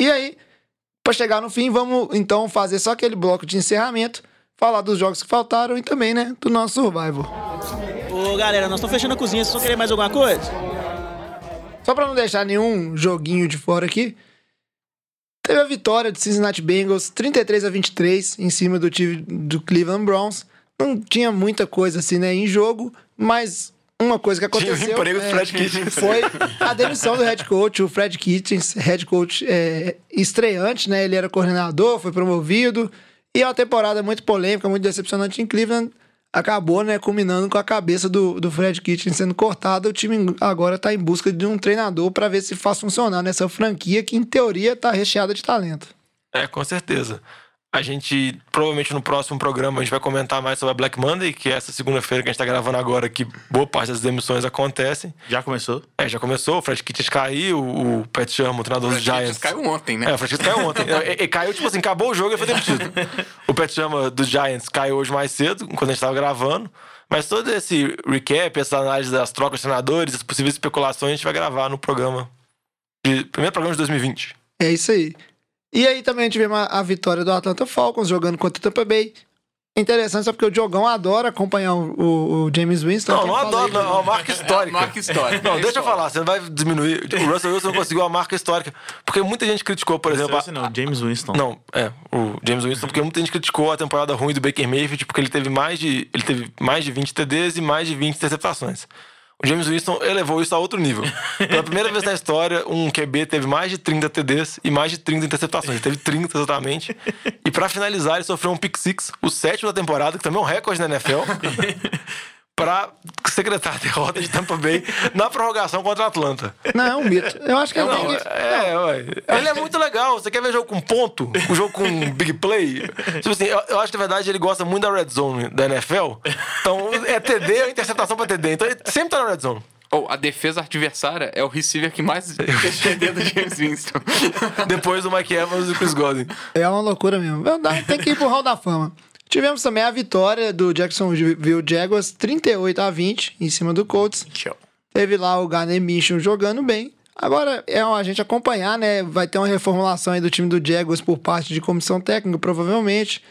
S3: E aí, para chegar no fim, vamos então fazer só aquele bloco de encerramento, falar dos jogos que faltaram e também, né, do nosso survival.
S9: Ô galera, nós estamos fechando a cozinha, vocês vão querer mais alguma coisa?
S3: Só pra não deixar nenhum joguinho de fora aqui, teve a vitória de Cincinnati Bengals 33 a 23 em cima do time do Cleveland Browns. Não tinha muita coisa assim, né, em jogo, mas uma coisa que aconteceu
S4: emprego do
S3: é,
S4: Fred Kitchens.
S3: foi a demissão do head coach, o Fred Kitchens, head coach é, estreante, né? Ele era coordenador, foi promovido e é uma temporada muito polêmica, muito decepcionante em Cleveland. Acabou, né, culminando com a cabeça do, do Fred Kitchens sendo cortada. O time agora tá em busca de um treinador para ver se faz funcionar nessa franquia que, em teoria, tá recheada de talento.
S4: É, com certeza. A gente, provavelmente no próximo programa, a gente vai comentar mais sobre a Black Monday, que é essa segunda-feira que a gente tá gravando agora, que boa parte das demissões acontecem.
S5: Já começou?
S4: É, já começou, o Fred Kitchens caiu, o Pat Sherman, o treinador dos Giants.
S7: caiu ontem, né?
S4: É, o Fred caiu ontem. E, e caiu, tipo assim, acabou o jogo e foi demitido. o Pat Sherman dos Giants caiu hoje mais cedo, quando a gente tava gravando. Mas todo esse recap, essa análise das trocas de treinadores, as possíveis especulações, a gente vai gravar no programa. De, primeiro programa de 2020.
S3: É isso aí. E aí também tivemos a, a vitória do Atlanta Falcons jogando contra o Tampa Bay. Interessante só porque o Diogão adora acompanhar o, o- o James Winston.
S4: Não, não
S3: aí,
S4: não. É uma marca histórica.
S7: marca histórica.
S4: Não,
S7: É
S4: deixa eu falar, você não vai diminuir. O Russell Wilson conseguiu a marca histórica. Porque muita gente criticou, por exemplo.
S5: Esse não, James Winston.
S4: Não, é, o James Winston, porque muita gente criticou a temporada ruim do Baker Mayfield, porque ele teve mais de, ele teve mais de 20 TDs e mais de 20 interceptações. O James Winston elevou isso a outro nível. Pela primeira vez na história, um QB teve mais de 30 TDs e mais de 30 interceptações. Ele teve 30 exatamente. E pra finalizar, ele sofreu um pick six, o sétimo da temporada, que também é um recorde na NFL, pra secretar a derrota de Tampa Bay na prorrogação contra a Atlanta.
S3: Não, é um mito. Eu acho que é um
S4: Não,
S3: mito.
S4: é, ué. Ele é muito legal. Você quer ver jogo com ponto? O jogo com big play? Tipo assim, eu, eu acho que na verdade ele gosta muito da red zone da NFL. Então é TD ou interceptação pra TD. Então ele sempre tá na red zone.
S7: Ou a defesa adversária é o receiver que mais fez TD do James Winston.
S4: Depois do Mike Evans e do Chris Godwin.
S3: É uma loucura mesmo. Tem que ir pro Hall da Fama. Tivemos também a vitória do Jacksonville Jaguars 38 a 20 em cima do Colts. Teve lá o Garner Minshew jogando bem. Agora é a gente acompanhar, né? Vai ter uma reformulação aí do time do Jaguars por parte de comissão técnica, provavelmente.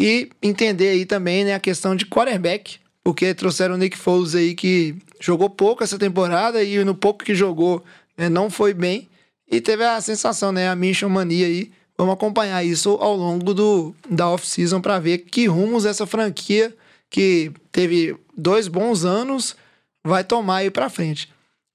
S3: E entender aí também, né, a questão de quarterback, porque trouxeram o Nick Foles aí que jogou pouco essa temporada e no pouco que jogou né, não foi bem. E teve a sensação, né, a Mission Mania aí. Vamos acompanhar isso ao longo do, da off-season para ver que rumos essa franquia que teve dois bons anos vai tomar aí para frente.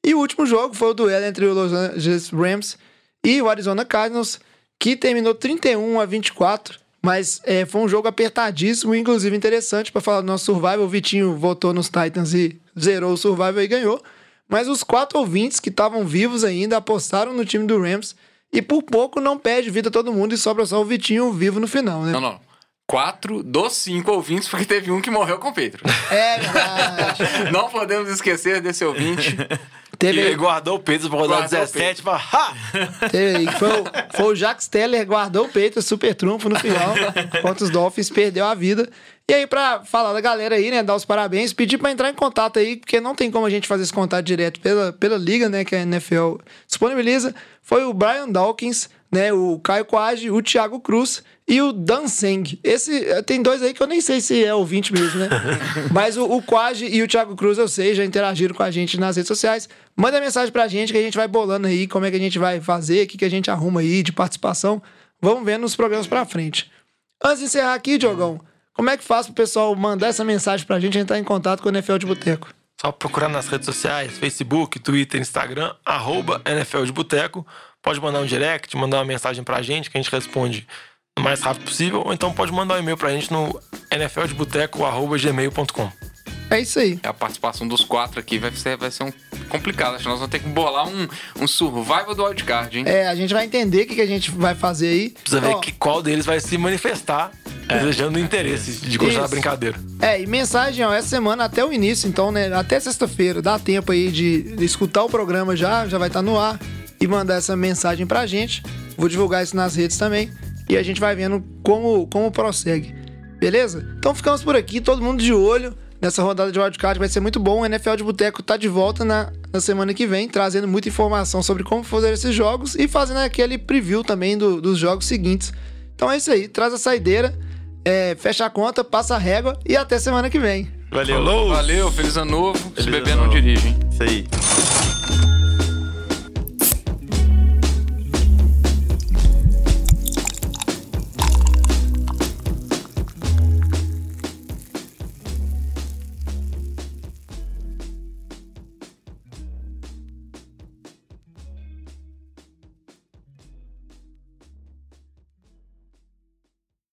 S3: E o último jogo foi o duelo entre o Los Angeles Rams e o Arizona Cardinals, que terminou 31 a 24, mas é, foi um jogo apertadíssimo, inclusive interessante para falar do nosso Survival. O Vitinho votou nos Titans e zerou o Survival e ganhou. Mas os quatro ouvintes que estavam vivos ainda apostaram no time do Rams e por pouco não perde vida todo mundo e sobra só o Vitinho vivo no final, né?
S7: Não, não. Quatro dos cinco ouvintes, porque teve um que morreu com o Pedro.
S3: É verdade.
S7: Não podemos esquecer desse ouvinte.
S3: Teve
S4: Ele guardou o Pedro pra rodar
S7: Guardou o
S4: 17 e falou, ha!
S3: teve foi, o, foi o Jax Teller, guardou o peito, super trunfo no final, enquanto os Dolphins perdeu a vida. E aí, pra falar da galera aí, né, dar os parabéns, pedir pra entrar em contato aí, porque não tem como a gente fazer esse contato direto pela, pela liga, né, que a NFL disponibiliza. Foi o Brian Dawkins, né, o Caio Quage, o Thiago Cruz e o Dan Seng. Esse, eh, tem dois aí que eu nem sei se é ouvinte mesmo, né? Mas o, o Quage e o Thiago Cruz, eu sei, já interagiram com a gente nas redes sociais. Manda mensagem pra gente que a gente vai bolando aí como é que a gente vai fazer, o que, que a gente arruma aí de participação. Vamos ver nos programas pra frente. Antes de encerrar aqui, Diogão, como é que faz pro pessoal mandar essa mensagem pra gente entrar em contato com o NFL de Boteco?
S4: Só procurar nas redes sociais, Facebook, Twitter, Instagram, arroba NFL de Boteco. Pode mandar um direct, mandar uma mensagem pra gente que a gente responde o mais rápido possível. Ou então pode mandar um e-mail pra gente no nfldeboteco.gmail.com.
S3: É isso aí.
S7: A participação dos quatro aqui vai ser, vai ser um complicado. Acho que nós vamos ter que bolar um, um survival do wildcard, hein?
S3: É, a gente vai entender o que, que a gente vai fazer aí.
S4: Precisa ver que, qual deles vai se manifestar desejando interesse de continuar a
S3: Isso.
S4: brincadeira.
S3: É, e mensagem, ó, essa semana até o início, então, né? Até sexta-feira, dá tempo aí de, de escutar o programa já, já vai estar no ar e mandar essa mensagem pra gente. Vou divulgar isso nas redes também e a gente vai vendo como, como prossegue. Beleza? Então ficamos por aqui, todo mundo de olho nessa rodada de wildcard, vai ser muito bom. O NFL de Boteco tá de volta na, na semana que vem, trazendo muita informação sobre como fazer esses jogos e fazendo aquele preview também do- dos jogos seguintes. Então é isso aí, traz a saideira, é, fecha a conta, passa a régua e até semana que vem.
S5: Valeu.
S7: Valeu, feliz ano novo. Se
S5: Feliz
S7: beber,
S5: ano
S7: não dirige, hein?
S5: Isso aí.